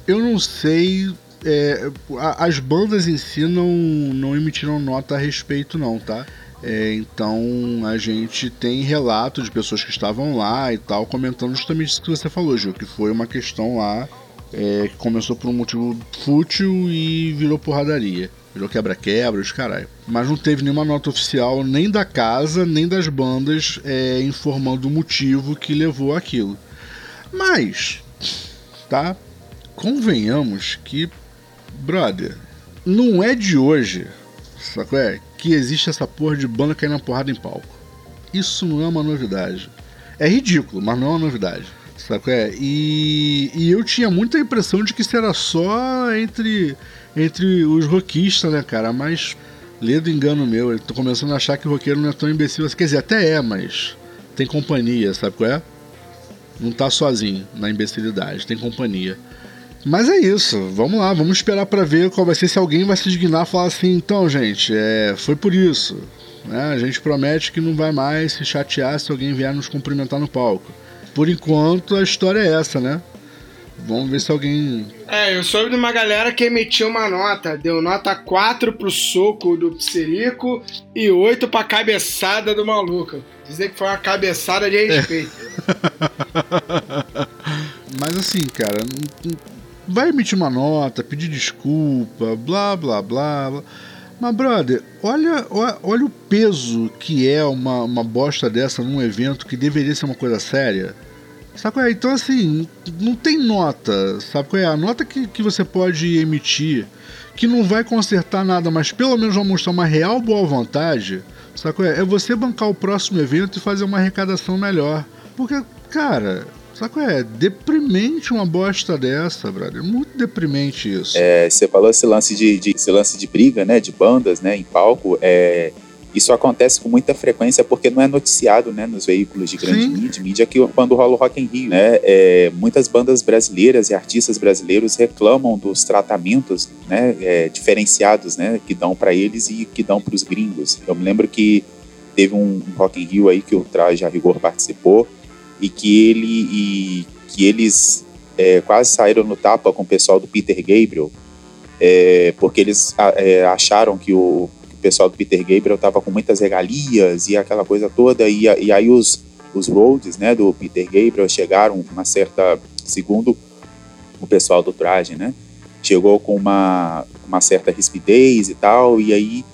eu não sei. É, as bandas em si não, não emitiram nota a respeito, não, tá? É, então a gente tem relato de pessoas que estavam lá e tal, comentando justamente isso que você falou, Gil, que foi uma questão lá é, que começou por um motivo fútil e virou porradaria. Virou quebra-quebra, os caralho. Mas não teve nenhuma nota oficial, nem da casa, nem das bandas, é, informando o motivo que levou aquilo. Mas, tá? Convenhamos que, brother, não é de hoje, sacou? É, que existe essa porra de banda caindo na porrada em palco. Isso não é uma novidade. É ridículo, mas não é uma novidade. Qual é? E, e eu tinha muita impressão de que isso era só entre, entre os rockistas, né, cara? Mas, ledo engano meu, eu tô começando a achar que o roqueiro não é tão imbecil assim. Quer dizer, até é, mas tem companhia, sabe qual é? Não tá sozinho na imbecilidade, tem companhia. Mas é isso, vamos lá, vamos esperar pra ver qual vai ser se alguém vai se dignar e falar assim, então, gente, é, foi por isso. Né? A gente promete que não vai mais se chatear se alguém vier nos cumprimentar no palco. Por enquanto, a história é essa, né? Vamos ver se alguém. É, eu soube de uma galera que emitiu uma nota. Deu nota 4 pro soco do Psirico e 8 pra cabeçada do maluco. Dizer que foi uma cabeçada de respeito. Mas assim, cara, vai emitir uma nota, pedir desculpa, blá blá blá. blá. Mas, brother, olha, olha, o peso que é uma, uma bosta dessa num evento que deveria ser uma coisa séria. Sabe qual é? Então, assim, não tem nota, sabe qual é? A nota que, que você pode emitir, que não vai consertar nada, mas pelo menos vai mostrar uma real boa vontade, sabe qual é? É você bancar o próximo evento e fazer uma arrecadação melhor. Porque, cara, qual é? Deprimente uma bosta dessa, brother. Muito deprimente isso. É, você falou esse lance de, de, esse lance de briga, né? De bandas, né? Em palco. É, isso acontece com muita frequência porque não é noticiado, né? Nos veículos de grande Sim. mídia, mídia que quando rola o Rock in Rio, né? É, muitas bandas brasileiras e artistas brasileiros reclamam dos tratamentos, né? é, diferenciados, né? Que dão para eles e que dão para os gringos. Eu me lembro que teve um Rock in Rio aí que o Traje a Rigor participou e que ele e que eles é, quase saíram no tapa com o pessoal do Peter Gabriel é, porque eles é, acharam que o, que o pessoal do Peter Gabriel estava com muitas regalias e aquela coisa toda e, e aí os os roads né do Peter Gabriel chegaram uma certa segundo o pessoal do traje né chegou com uma uma certa rispidez e tal e aí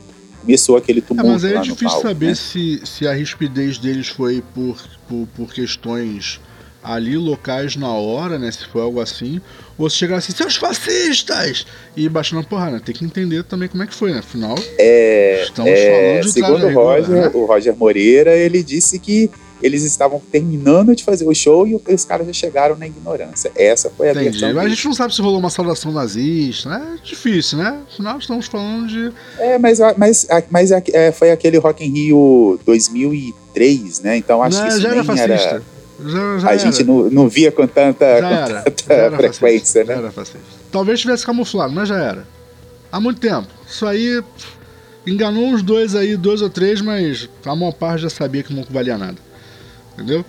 começou aquele É, tumulto mas aí é difícil palco, saber né? se, se a rispidez deles foi por, por, por questões ali locais na hora, né? Se foi algo assim, ou se chegar assim, seus fascistas! E baixando a porrada, Tem que entender também como é que foi, né? Afinal, É, estamos é, falando de segundo o Roger, né? o Roger Moreira, ele disse que eles estavam terminando de fazer o show e os caras já chegaram na ignorância. Essa foi a Entendi. versão. Mas a gente não sabe se rolou uma saudação nazista, né? É difícil, né? Afinal, estamos falando de. É, mas, mas, mas é, foi aquele Rock in Rio 2003, né? Então acho Não, que isso já era nem fascista. era. Já, já A era. gente não, não via com tanta, Já com era. tanta era frequência, né? Era fascista. Talvez tivesse camuflado, mas já era. Há muito tempo. Isso aí enganou uns dois aí, dois ou três, mas a maior parte já sabia que não valia nada. Entendeu?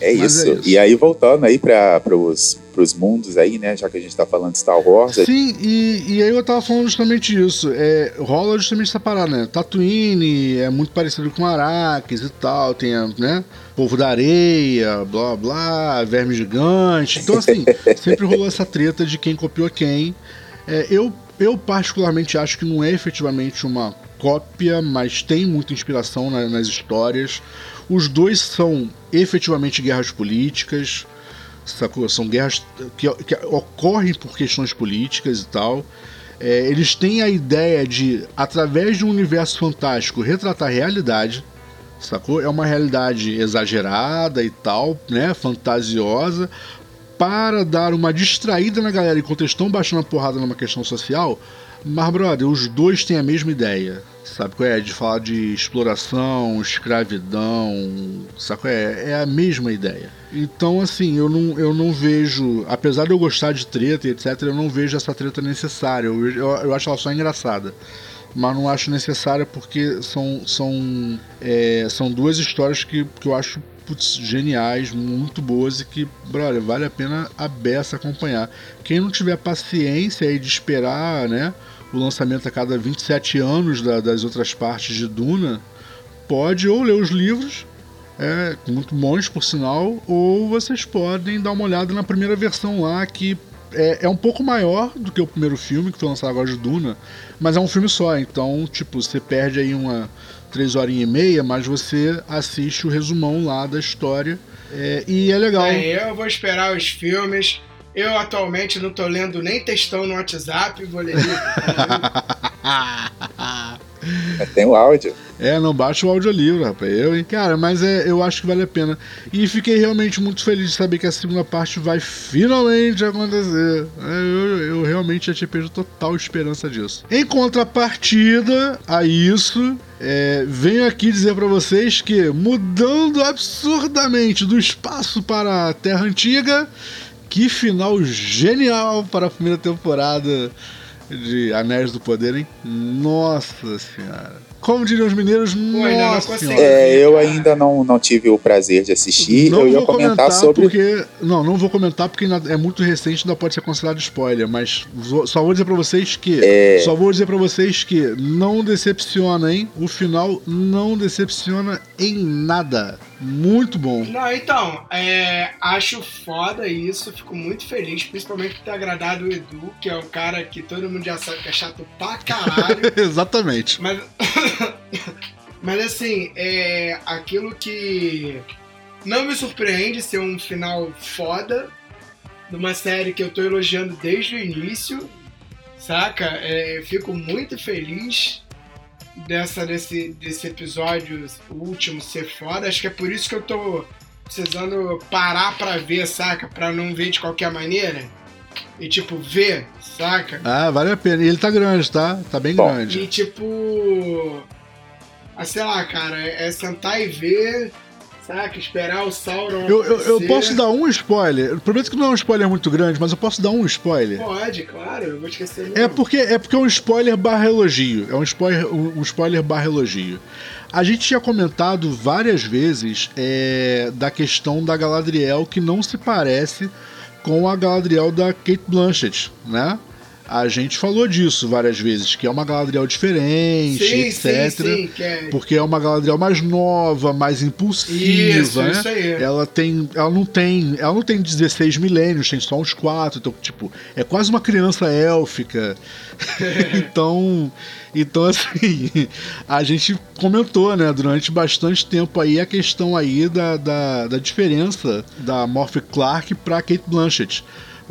É isso. é isso. E aí, voltando aí para os mundos aí, né? Já que a gente tá falando de Star Wars, Sim, e, e aí eu tava falando justamente isso. É, rola justamente essa parada, né? Tatooine é muito parecido com Arrakis e tal. Tem, né? Povo da areia, blá blá, verme gigante. Então, assim, sempre rolou essa treta de quem copiou quem. É, eu, eu, particularmente, acho que não é efetivamente uma cópia, mas tem muita inspiração na- nas histórias. Os dois são efetivamente guerras políticas sacou? São guerras que, que ocorrem por questões políticas e tal. É, eles têm a ideia de, através de um universo fantástico, retratar a realidade, sacou? É uma realidade exagerada e tal, né? Fantasiosa, para dar uma distraída na galera enquanto eles estão baixando a porrada numa questão social. Mas, brother, os dois têm a mesma ideia. Sabe qual é? De falar de exploração, escravidão. Sabe qual é? É a mesma ideia. Então, assim, eu não, eu não vejo. Apesar de eu gostar de treta e etc., eu não vejo essa treta necessária. Eu, eu, eu acho ela só engraçada. Mas não acho necessária porque são, são, é, são duas histórias que, que eu acho putz, geniais, muito boas e que, brother, vale a pena a beça acompanhar. Quem não tiver paciência aí de esperar, né, o lançamento a cada 27 anos da- das outras partes de Duna, pode ou ler os livros, é, muito bons por sinal, ou vocês podem dar uma olhada na primeira versão lá, que é, é um pouco maior do que o primeiro filme, que foi lançado agora de Duna, mas é um filme só, então, tipo, você perde aí uma três horinhas e meia, mas você assiste o resumão lá da história, é, e é legal. É, eu vou esperar os filmes. Eu atualmente não tô lendo nem textão no WhatsApp, vou ler livro. tem o áudio. É, não baixa o audiolivro, rapaz. Eu, hein? Cara, mas é, eu acho que vale a pena. E fiquei realmente muito feliz de saber que a segunda parte vai finalmente acontecer. É, eu, eu realmente já tinha perdido total esperança disso. Em contrapartida a isso, é, venho aqui dizer pra vocês que, mudando absurdamente do espaço para a Terra Antiga, que final genial para a primeira temporada de Anéis do Poder, hein? Nossa senhora. Como diriam os mineiros, não nossa consegui. senhora. É, eu ainda não, não tive o prazer de assistir. Não eu ia vou comentar sobre. porque não, não vou comentar porque é muito recente, ainda pode ser considerado spoiler, mas só vou dizer pra vocês que É. só vou dizer pra vocês que não decepciona, hein? O final não decepciona em nada. Muito bom. Não, então, é, acho foda isso, fico muito feliz, principalmente por ter agradado o Edu, que é o cara que todo mundo já sabe que é chato pra caralho. Exatamente. Mas, mas assim, é aquilo que não me surpreende ser um final foda numa série que eu tô elogiando desde o início, saca? É, fico muito feliz dessa desse, desse episódio último ser foda. Acho que é por isso que eu tô precisando parar pra ver, saca? Pra não ver de qualquer maneira. E tipo, ver, saca? Ah, vale a pena. E ele tá grande, tá? Tá bem Bom. grande. E tipo. Ah, sei lá, cara, é sentar e ver, saca? Esperar o Sauron. Eu, eu, eu posso dar um spoiler. Prometo que não é um spoiler muito grande, mas eu posso dar um spoiler. Pode, claro, eu vou esquecer. É porque é porque é um spoiler barra elogio. É um spoiler, um um spoiler barra elogio. A gente tinha comentado várias vezes é, da questão da Galadriel que não se parece com a Galadriel da Kate Blanchett, né? A gente falou disso várias vezes, que é uma Galadriel diferente, Sim, etc. sim, sim, que é. Porque é uma Galadriel mais nova, mais impulsiva, Isso, né? isso aí. Ela tem, ela não tem, ela não tem 16 milênios, tem só uns 4, então tipo, é quase uma criança élfica. então, então assim, a gente comentou, né, durante bastante tempo aí a questão aí da, da, da diferença da Morphe Clark pra Kate Blanchett.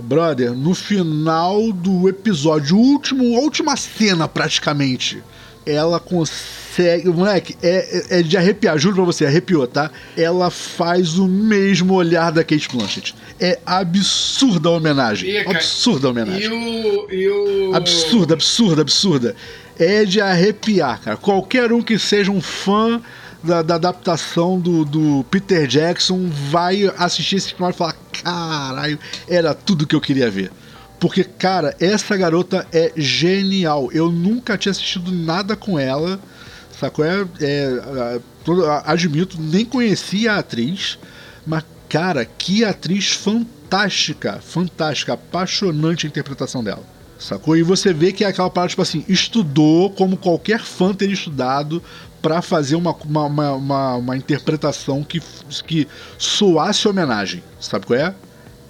Brother, no final do episódio, último, última cena praticamente, ela consegue. Moleque, é, é de arrepiar, juro pra você, arrepiou, tá? Ela faz o mesmo olhar da Kate Blanchett. É absurda a homenagem. Absurda a homenagem. E o. E o... Absurda, absurda, absurda. É de arrepiar, cara. Qualquer um que seja um fã da, da adaptação do, do Peter Jackson vai assistir esse final e falar: caralho, era tudo que eu queria ver. Porque, cara, essa garota é genial. Eu nunca tinha assistido nada com ela. Sacou? É, é, admito, nem conhecia a atriz. Mas, cara, que atriz fantástica. Fantástica. Apaixonante a interpretação dela. Sacou? E você vê que é aquela parada, tipo assim, estudou como qualquer fã teria estudado pra fazer uma, uma, uma, uma- uma interpretação que, que soasse homenagem. Sabe qual é?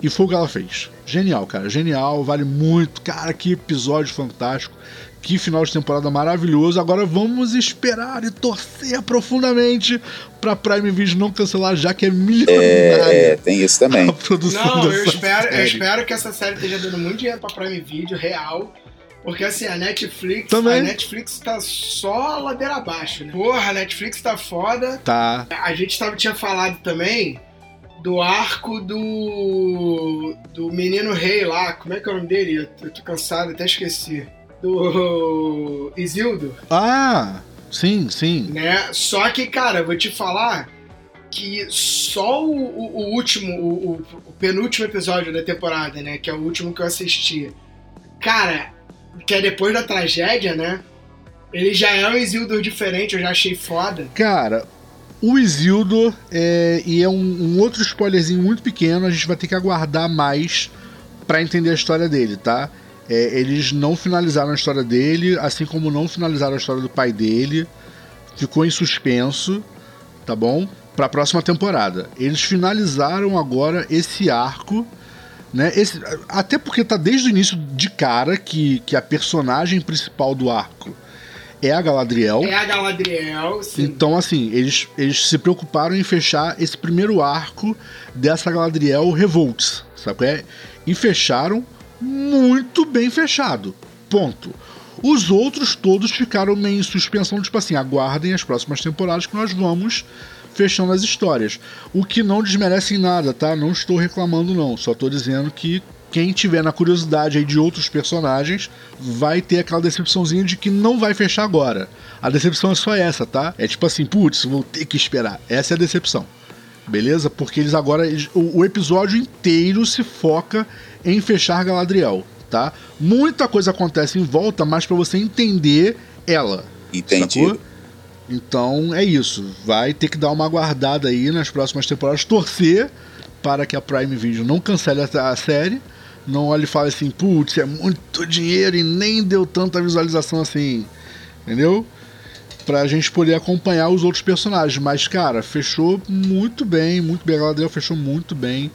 E foi o que ela fez. Genial, cara. Genial, vale muito. Cara, que episódio fantástico. Que final de temporada maravilhoso. Agora vamos esperar e torcer profundamente pra Prime Video não cancelar, já que é milionária É, tem isso também. a produção Não, eu espero, eu série. espero que essa série esteja dando muito dinheiro pra Prime Video, real. Porque assim, a Netflix. Também. A Netflix tá só ladeira abaixo, né? Porra, a Netflix tá foda. Tá. A gente tava, tinha falado também do arco do. do menino rei lá. Como é que é o nome dele? Eu, eu tô cansado, até esqueci. Do. Isildo, Ah, sim, sim. né? Só que, cara, eu vou te falar que só o, o- o último, o- o penúltimo episódio da temporada, né? Que é o último que eu assisti. Cara, que é depois da tragédia, né? Ele já é um Isildur diferente, eu já achei foda. Cara, o Isildur, é, e é um, um outro spoilerzinho muito pequeno, a gente vai ter que aguardar mais pra entender a história dele, tá? É, eles não finalizaram a história dele, assim como não finalizaram a história do pai dele. Ficou em suspenso, tá bom? Pra próxima temporada. Eles finalizaram agora esse arco. Né? Esse, até porque tá desde o início de cara que, que a personagem principal do arco é a Galadriel. É a Galadriel, sim. Então, assim, eles, eles se preocuparam em fechar esse primeiro arco dessa Galadriel Revolts, sabe? é? E fecharam muito bem fechado. Ponto. Os outros todos ficaram meio em suspensão, tipo assim, aguardem as próximas temporadas que nós vamos fechando as histórias. O que não desmerece em nada, tá? Não estou reclamando, não. Só estou dizendo que quem tiver na curiosidade aí de outros personagens vai ter aquela decepçãozinha de que não vai fechar agora. A decepção é só essa, tá? É tipo assim, putz, vou ter que esperar. Essa é a decepção. Beleza? Porque eles agora. eles- o, o episódio inteiro se foca em fechar Galadriel, tá? Muita coisa acontece em volta, mas pra você entender ela. Entendido. Sacou? Então é isso. Vai ter que dar uma aguardada aí nas próximas temporadas, torcer para que a Prime Video não cancele a série. Não olhe e fale assim, putz, é muito dinheiro e nem deu tanta visualização assim. Entendeu? pra gente poder acompanhar os outros personagens. Mas, cara, fechou muito bem, muito bem. A Galadriel fechou muito bem.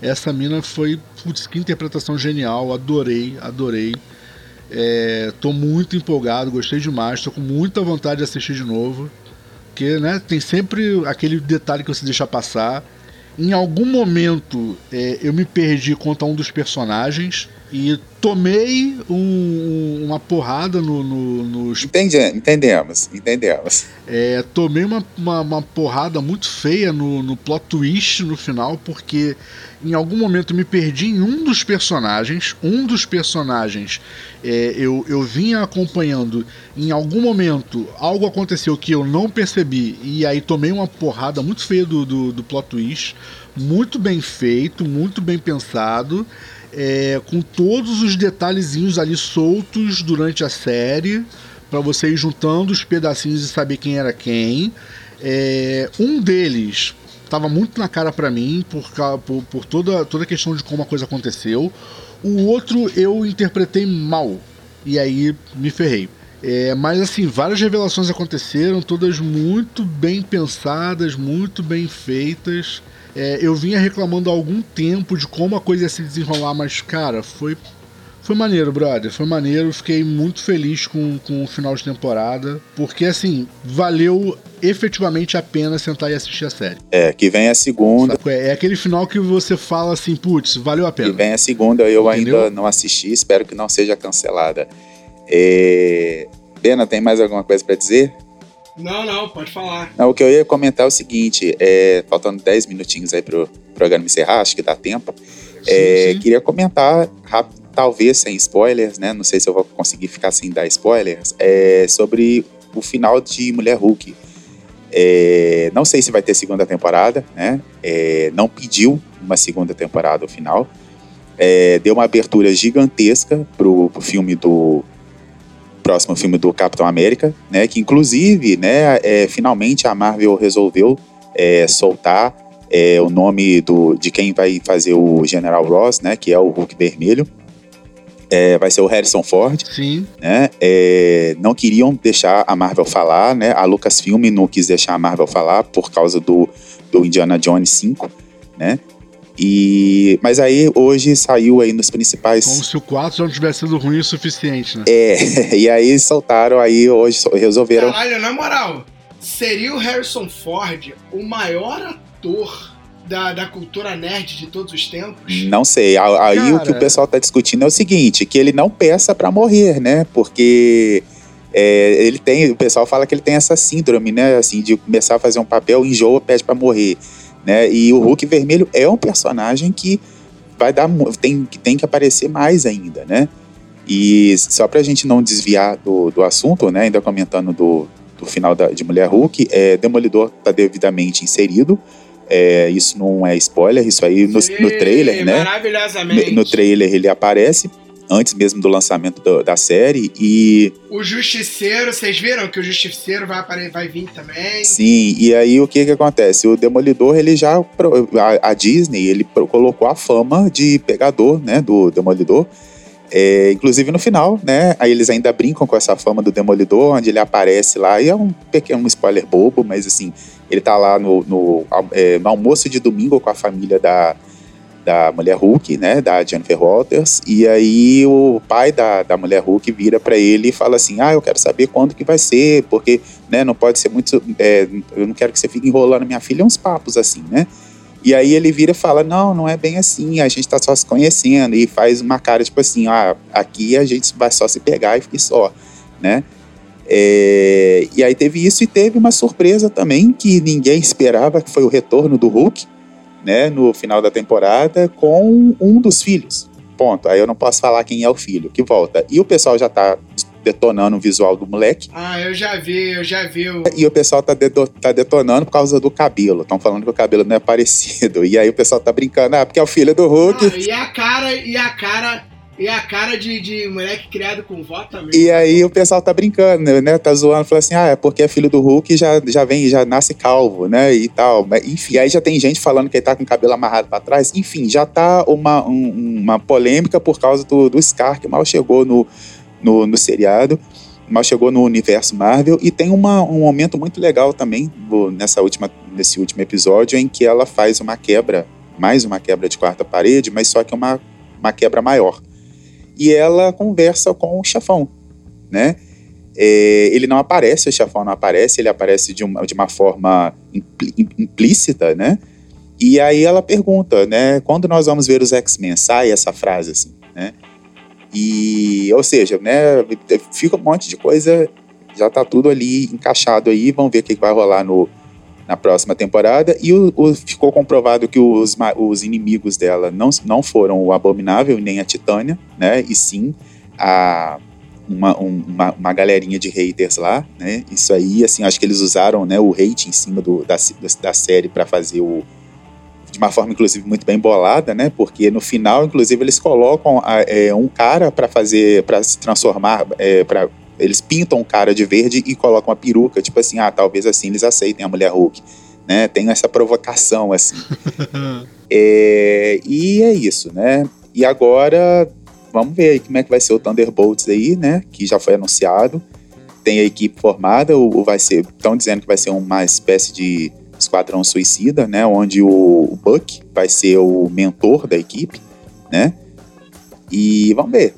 Essa mina foi, putz, que interpretação genial, adorei, adorei. É, tô muito empolgado, gostei demais, tô com muita vontade de assistir de novo. Porque, né, tem sempre aquele detalhe que você deixa passar. Em algum momento é, eu me perdi contra um dos personagens e tomei um, uma porrada no, no, nos. Entendi, entendemos, entendemos. É, tomei uma, uma, uma, porrada muito feia no, no plot twist no final, porque em algum momento me perdi em um dos personagens. Um dos personagens é, eu, eu vinha acompanhando. Em algum momento algo aconteceu que eu não percebi, e aí tomei uma porrada muito feia do, do, do plot twist. Muito bem feito, muito bem pensado é, com todos os detalhezinhos ali soltos durante a série, para você ir juntando os pedacinhos e saber quem era quem. É, um deles estava muito na cara para mim por, por, por, toda, toda a questão de como a coisa aconteceu. O outro eu interpretei mal e aí me ferrei. É, mas assim, várias revelações aconteceram, todas muito bem pensadas, muito bem feitas. É, eu vinha reclamando há algum tempo de como a coisa ia se desenrolar, mas, cara, foi, foi maneiro, brother. Foi maneiro. Fiquei muito feliz com, com o final de temporada. Porque, assim, valeu efetivamente a pena sentar e assistir a série. É, que vem a segunda. É, é, aquele final que você fala assim, putz, valeu a pena. Que vem a segunda, eu Entendeu? ainda não assisti, espero que não seja cancelada. É... Pena, tem mais alguma coisa para dizer? Não, não, pode falar. Não, o que eu ia comentar é o seguinte: é, faltando 10 minutinhos aí pro programa encerrar, acho que dá tempo. Sim, é, sim. Queria comentar rápido, talvez sem spoilers, né? Não sei se eu vou conseguir ficar sem dar spoilers, é, sobre o final de Mulher Hulk. É, não sei se vai ter segunda temporada, né? É, não pediu uma segunda temporada ao final. É, deu uma abertura gigantesca pro, pro filme do próximo filme do Capitão América, né? Que inclusive, né? É, finalmente a Marvel resolveu é, soltar é, o nome do, de quem vai fazer o General Ross, né? Que é o Hulk Vermelho. É, vai ser o Harrison Ford. Sim. Né? É, não queriam deixar a Marvel falar, né? A Lucasfilm não quis deixar a Marvel falar por causa do, do Indiana Jones 5, né? E, mas aí hoje saiu aí nos principais. Como se o 4 já não tivesse sido ruim o suficiente, né? É, e aí soltaram aí hoje, resolveram. Caralho, na moral, seria o Harrison Ford o maior ator da, da cultura nerd de todos os tempos? Não sei. Aí Cara... o que o pessoal tá discutindo é o seguinte: que ele não peça para morrer, né? Porque. É, ele tem, o pessoal fala que ele tem essa síndrome, né? Assim, de começar a fazer um papel, enjoa, pede para morrer. Né? E o Hulk Vermelho é um personagem que vai dar tem, tem que aparecer mais ainda, né? E só para a gente não desviar do, do assunto, né? Ainda comentando do, do final da, de Mulher Hulk, é, Demolidor está devidamente inserido. É, isso não é spoiler, isso aí no, no trailer, né? Maravilhosamente. No, no trailer ele aparece antes mesmo do lançamento do, da série e o Justiceiro, vocês viram que o Justiceiro vai vai vir também? Sim, e aí o que que acontece? O Demolidor, ele já a, a Disney, ele colocou a fama de pegador, né, do Demolidor. É, inclusive no final, né? Aí eles ainda brincam com essa fama do Demolidor, onde ele aparece lá, e é um pequeno um spoiler bobo, mas assim, ele tá lá no, no, é, no almoço de domingo com a família da, da mulher Hulk, né, da Jennifer Walters, e aí o pai da, da mulher Hulk vira para ele e fala assim, ah, eu quero saber quando que vai ser, porque, né, não pode ser muito, é, eu não quero que você fique enrolando minha filha, uns papos assim, né, e aí ele vira e fala, não, não é bem assim, a gente tá só se conhecendo, e faz uma cara tipo assim, ah, aqui a gente vai só se pegar e só, né, é, e aí teve isso e teve uma surpresa também que ninguém esperava, que foi o retorno do Hulk, né, no final da temporada com um dos filhos. Ponto. Aí eu não posso falar quem é o filho que volta. E o pessoal já tá detonando o visual do moleque. Ah, eu já vi, eu já vi. O... E o pessoal tá, de, tá detonando por causa do cabelo. Estão falando que o cabelo não é parecido. E aí o pessoal tá brincando, ah, porque é o filho do Hulk. Ah, e a cara, e a cara e a cara de, de moleque criado com vó também. E aí o pessoal tá brincando, né? Tá zoando, falando assim, ah, é porque é filho do Hulk já, já vem, já nasce calvo, né? E tal. Enfim, aí já tem gente falando que ele tá com o cabelo amarrado para trás. Enfim, já tá uma, um, uma polêmica por causa do, do Scar, que mal chegou no, no, no seriado. mas chegou no universo Marvel e tem uma, um momento muito legal também nessa última, nesse último episódio em que ela faz uma quebra, mais uma quebra de quarta parede, mas só que uma, uma quebra maior. E ela conversa com o chefão, né? É, ele não aparece, o chefão não aparece, ele aparece de uma, de uma forma implícita, né? E aí ela pergunta, né? Quando nós vamos ver os X-Men? Sai essa frase assim, né? E, ou seja, né? Fica um monte de coisa, já tá tudo ali encaixado aí, vamos ver o que vai rolar no, na próxima temporada. E o, o, ficou comprovado que os, os inimigos dela não, não foram o Abominável nem a Titânia, né? E sim a uma, uma, uma, galerinha de haters lá, né? Isso aí, assim, acho que eles usaram né, o hate em cima do, da, da série para fazer o, de uma forma, inclusive, muito bem bolada, né? Porque no final, inclusive, eles colocam é, um cara para fazer, para se transformar, é, para eles pintam um cara de verde e colocam uma peruca, tipo assim, ah, talvez assim eles aceitem a mulher Hulk, né? Tem essa provocação assim. é, e é isso, né? E agora vamos ver aí como é que vai ser o Thunderbolts aí, né? Que já foi anunciado. Tem a equipe formada, ou vai ser, estão dizendo que vai ser uma espécie de Esquadrão Suicida, né? Onde o Buck vai ser o mentor da equipe, né? E vamos ver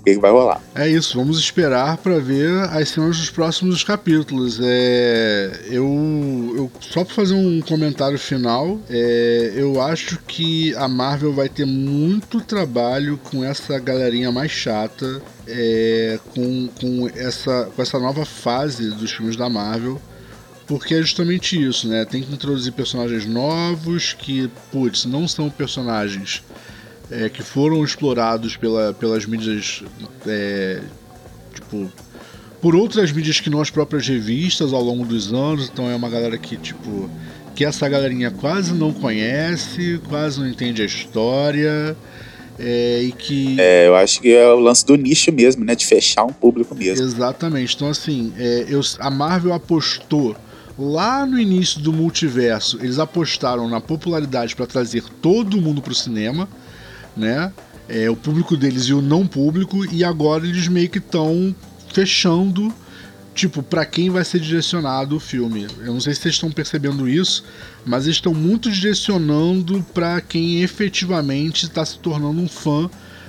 o que, que vai rolar. É isso, vamos esperar para ver as cenas dos próximos capítulos. É, eu, eu só para fazer um comentário final, é, eu acho que a Marvel vai ter muito trabalho com essa galerinha mais chata, é, com, com, essa, com essa nova fase dos filmes da Marvel porque é justamente isso, né? Tem que introduzir personagens novos que, putz, não são personagens é, que foram explorados pela, pelas mídias, é, tipo, por outras mídias que não as próprias revistas ao longo dos anos. Então é uma galera que, tipo, que essa galerinha quase não conhece, quase não entende a história. É, e que. É, eu acho que é o lance do nicho mesmo, né? De fechar um público mesmo. Exatamente. Então, assim, é, eu, a Marvel apostou lá no início do multiverso, eles apostaram na popularidade para trazer todo mundo para o cinema, né? É, o público deles e o não público, e agora eles meio que estão fechando, tipo, para quem vai ser direcionado o filme. Eu não sei se vocês estão percebendo isso, mas eles estão muito direcionando para quem efetivamente está se tornando um fã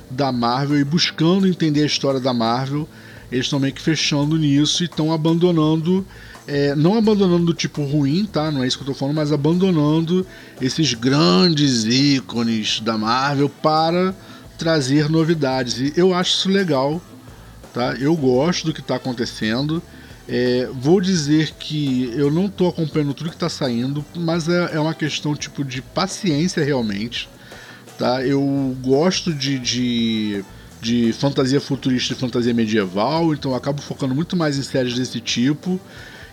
da Marvel e buscando entender a história da Marvel. Eles estão meio que fechando nisso e estão abandonando é, não abandonando do tipo ruim, tá? Não é isso que eu tô falando, mas abandonando esses grandes ícones da Marvel para trazer novidades. E eu acho isso legal, tá? Eu gosto do que está acontecendo. É, vou dizer que eu não estou acompanhando tudo que está saindo, mas é, é, uma questão tipo de paciência realmente. Tá? Eu gosto de, de, de fantasia futurista e fantasia medieval, então acabo focando muito mais em séries desse tipo.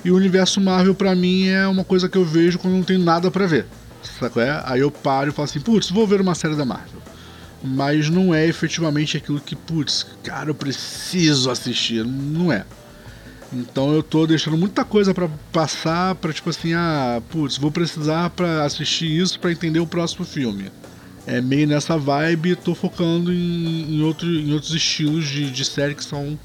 E o universo Marvel, para mim, é uma coisa que eu vejo quando não tenho nada para ver. Sabe é? Aí eu paro e falo assim, putz, vou ver uma série da Marvel. Mas não é efetivamente aquilo que, putz, cara, eu preciso assistir. Não é. Então eu tô deixando muita coisa para passar para tipo assim, ah, putz, vou precisar para assistir isso para entender o próximo filme. É meio nessa vibe, tô focando em, em, outro, em outros estilos de, de série que são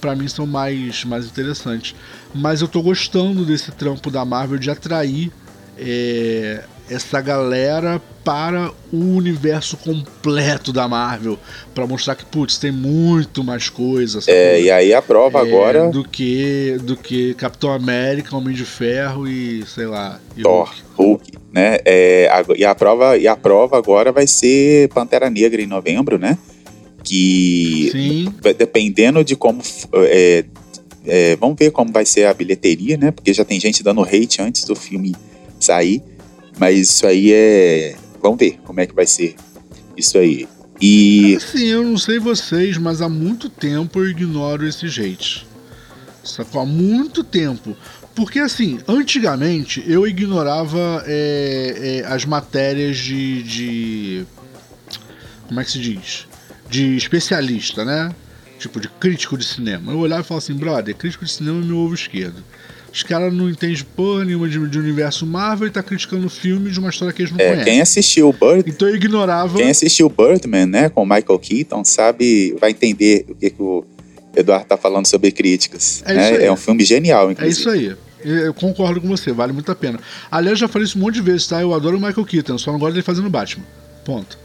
para mim são mais, mais interessantes. Mas eu tô gostando desse trampo da Marvel de atrair é, essa galera para o universo completo da Marvel, para mostrar que putz, tem muito mais coisas. É, e aí a prova é, agora do que do que Capitão América, Homem de Ferro e sei lá, e Thor, Hulk, Hulk né? É, a, e a prova e a prova agora vai ser Pantera Negra em novembro, né? Que Sim. dependendo de como é, é, vamos ver como vai ser a bilheteria, né? Porque já tem gente dando hate antes do filme sair, mas isso aí é, vamos ver como é que vai ser isso aí. E assim, eu não sei vocês, mas há muito tempo eu ignoro esse hate. Sacou? Há muito tempo. Porque assim, antigamente eu ignorava é, é, as matérias de, de. Como é que se diz? De especialista, né? Tipo, de crítico de cinema. Eu olhava e falava assim, brother, crítico de cinema é meu ovo esquerdo. Os caras não entendem porra nenhuma de, de, universo Marvel e tá criticando filme de uma história que eles não é, conhecem. Quem assistiu o Bird... Então eu ignorava... Quem assistiu Birdman, né, com o Michael Keaton, sabe, vai entender o que, que o Eduardo tá falando sobre críticas. É né? isso aí. é um filme genial, É inclusive. isso aí. Eu concordo com você, vale muito a pena. Aliás, já falei isso um monte de vezes, tá? Eu adoro o Michael Keaton, só não gosto dele fazendo Batman. Ponto.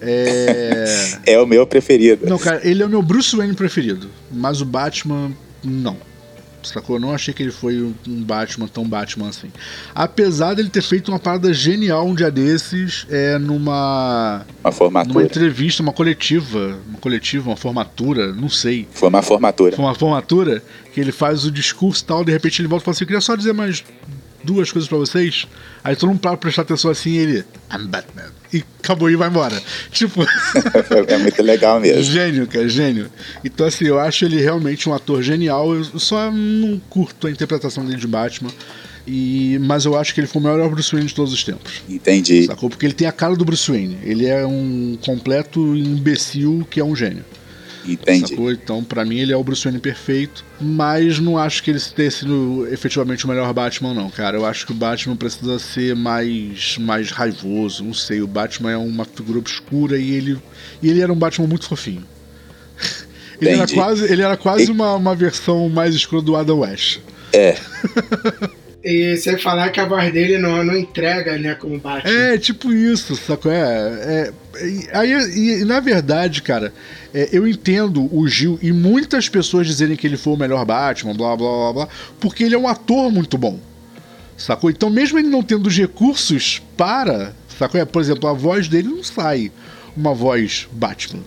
É. É o meu preferido. Não, cara, ele é o meu Bruce Wayne preferido. Mas o Batman, não. Sacou? Eu não achei que ele foi um Batman tão Batman assim. Apesar dele ter feito uma parada genial um dia desses, é numa. Uma numa formatura. entrevista, uma coletiva. Uma coletiva, uma formatura, não sei. Foi uma formatura. Foi uma formatura que ele faz o discurso e tal, de repente ele volta e fala assim: Eu queria só dizer mais duas coisas pra vocês. Aí todo mundo para pra prestar atenção assim e ele. I'm Batman. E acabou e vai embora. Tipo. é muito legal mesmo. Gênio, cara, gênio. Então, assim, eu acho ele realmente um ator genial. Eu só não curto a interpretação dele de Batman. E, mas eu acho que ele foi o melhor Bruce Wayne de todos os tempos. Entendi. Sacou? Porque ele tem a cara do Bruce Wayne. Ele é um completo imbecil que é um gênio. Entendi. Sacou? Então, pra mim, ele é o Bruce Wayne perfeito. Mas não acho que ele tenha sido efetivamente o melhor Batman, não, cara. Eu acho que o Batman precisa ser mais, mais raivoso. Não sei, o Batman é uma figura obscura e ele, e ele era um Batman muito fofinho. Ele era quase, ele era quase E- uma, uma versão mais escura do Adam West. É, E você falar que a voz dele não, não entrega, né, como Batman. É, tipo isso, sacou? É, é, aí, e, na verdade, cara, é, eu entendo o Gil e muitas pessoas dizerem que ele foi o melhor Batman, blá blá blá blá, porque ele é um ator muito bom, sacou? Então, mesmo ele não tendo os recursos para, sacou? É, por exemplo, a voz dele não sai uma voz Batman,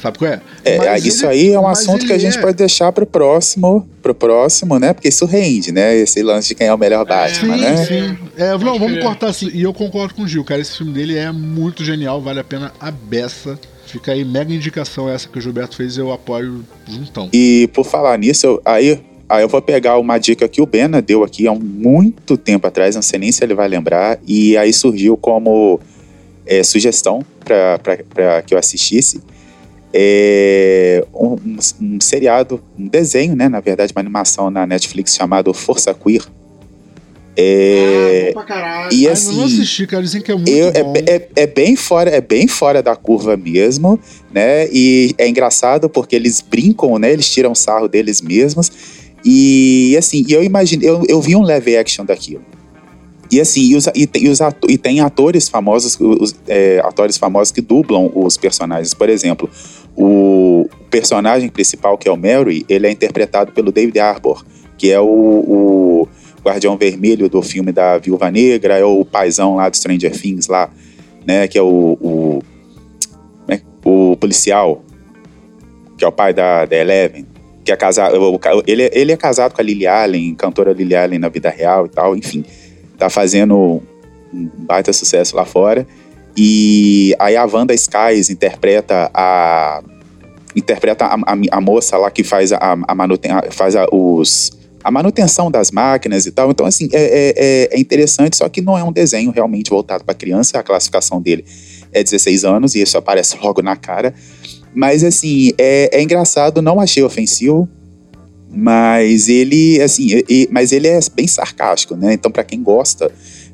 sabe qual é? é Mas isso ele- aí é um assunto que a gente é- pode deixar pro próximo, pro próximo, né? Porque isso rende, né? Esse lance de quem é o melhor Batman, Sim, né? sim. É, não, vamos cortar assim. E eu concordo com o Gil, cara. Esse filme dele é muito genial, vale a pena a beça. Fica aí, mega indicação essa que o Gilberto fez, eu apoio juntão. E por falar nisso, eu- aí, aí eu vou pegar uma dica que o Bena deu aqui há muito tempo atrás, não sei nem se ele vai lembrar, e aí surgiu como é, sugestão para que eu assistisse. É, um, um- seriado, um desenho, né? Na verdade, uma animação na Netflix chamado Força Queer. É, Ah, bom pra caralho. e Ah, assim, eu não assisti, cara. Dizem que é muito eu- é, bom. é- é bem fora, é bem fora da curva mesmo, né? E é engraçado porque eles brincam, né? Eles tiram sarro deles mesmos. E assim, eu imagino, eu, eu vi um live action daquilo. E assim, e, os, e, tem- e os ato- e tem atores famosos, os, é, atores famosos que dublam os personagens. Por exemplo, o personagem principal, que é o Mary, ele é interpretado pelo David Harbour, que é o, o Guardião Vermelho do filme da Viúva Negra, é o paizão lá do Stranger Things lá, né? Que é o, o, né, o policial, que é o pai da, da Eleven, que é casado, ele, é- ele é casado com a Lily Allen, cantora Lily Allen na vida real e tal, enfim, tá fazendo um baita sucesso lá fora. E aí a Wanda Skies interpreta a interpreta a, a, a moça lá que faz a, a manuten, faz a, os a manutenção das máquinas e tal. Então, assim, é, é- é- é interessante, só que não é um desenho realmente voltado para criança. A classificação dele é 16 anos e isso aparece logo na cara. Mas, assim, é, é engraçado, não achei ofensivo. Mas ele, assim, e- mas ele é bem sarcástico, né? Então, para quem gosta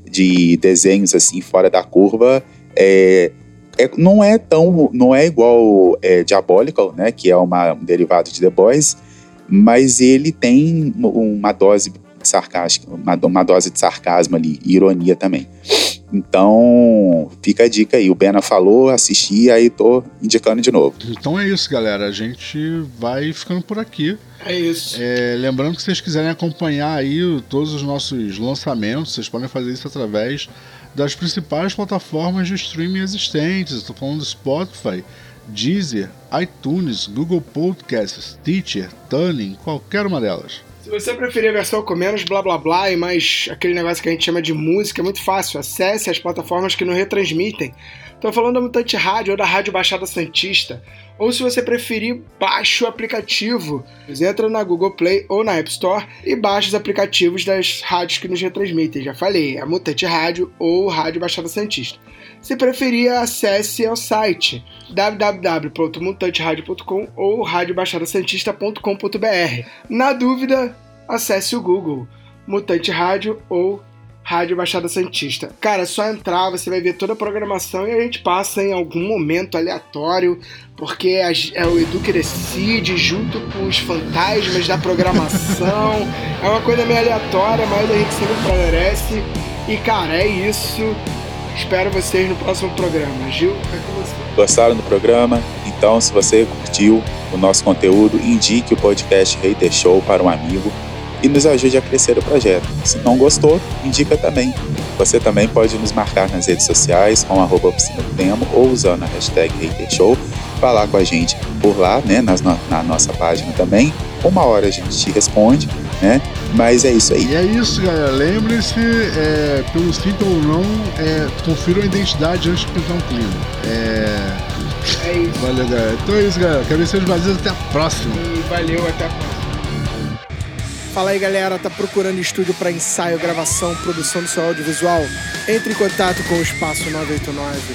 de desenhos assim fora da curva, é, é- não é tão, não é igual é, Diabolical, né? Que é uma, um derivado de The Boys, mas ele tem um- uma dose sarcástica, uma, uma dose de sarcasmo ali, e ironia também. Então, fica a dica aí. O Bena falou, assisti, aí tô indicando de novo. Então é isso, galera. A gente vai ficando por aqui. É isso. É, lembrando que se vocês quiserem acompanhar aí todos os nossos lançamentos, vocês podem fazer isso através das principais plataformas de streaming existentes. Estou falando do Spotify, Deezer, iTunes, Google Podcasts, Teacher, Tuning, qualquer uma delas. Se você preferir a versão com menos blá blá blá e mais aquele negócio que a gente chama de música, é muito fácil. Acesse as plataformas que não retransmitem. Estou falando da Mutante Rádio ou da Rádio Baixada Santista. Ou se você preferir, baixe o aplicativo. Você entra na Google Play ou na App Store e baixa os aplicativos das rádios que nos retransmitem. Já falei, a Mutante Rádio ou Rádio Baixada Santista. Se preferir, acesse ao site www.mutanteradio.com ou radiobaixadasantista.com.br. Na dúvida, acesse o Google Mutante Rádio ou Rádio Baixada Santista. Cara, é só entrar, você vai ver toda a programação e a gente passa em algum momento aleatório, porque é o Edu que decide junto com os fantasmas da programação. é uma coisa meio aleatória, mas a gente sempre agradece. E cara, é isso. Espero vocês no próximo programa. Gil, é com você. Gostaram do programa? Então, se você curtiu o nosso conteúdo, indique o podcast Hater Show para um amigo e nos ajude a crescer o projeto. Se não gostou, indica também. Você também pode nos marcar nas redes sociais com arroba oficina do Demo ou usando a hashtag HaterShow, falar com a gente por lá, né, na, na nossa página também. Uma hora a gente te responde, né? Mas é isso aí. E é isso, galera. Lembre-se, é, pelo sim ou não, é, confiram a identidade antes de pintar um clima. É... é isso. Valeu, galera. Então é isso, galera. Vocês vazios até a próxima. E valeu, até a próxima. Fala aí galera, tá procurando estúdio para ensaio, gravação, produção do seu audiovisual? Entre em contato com o Espaço 989.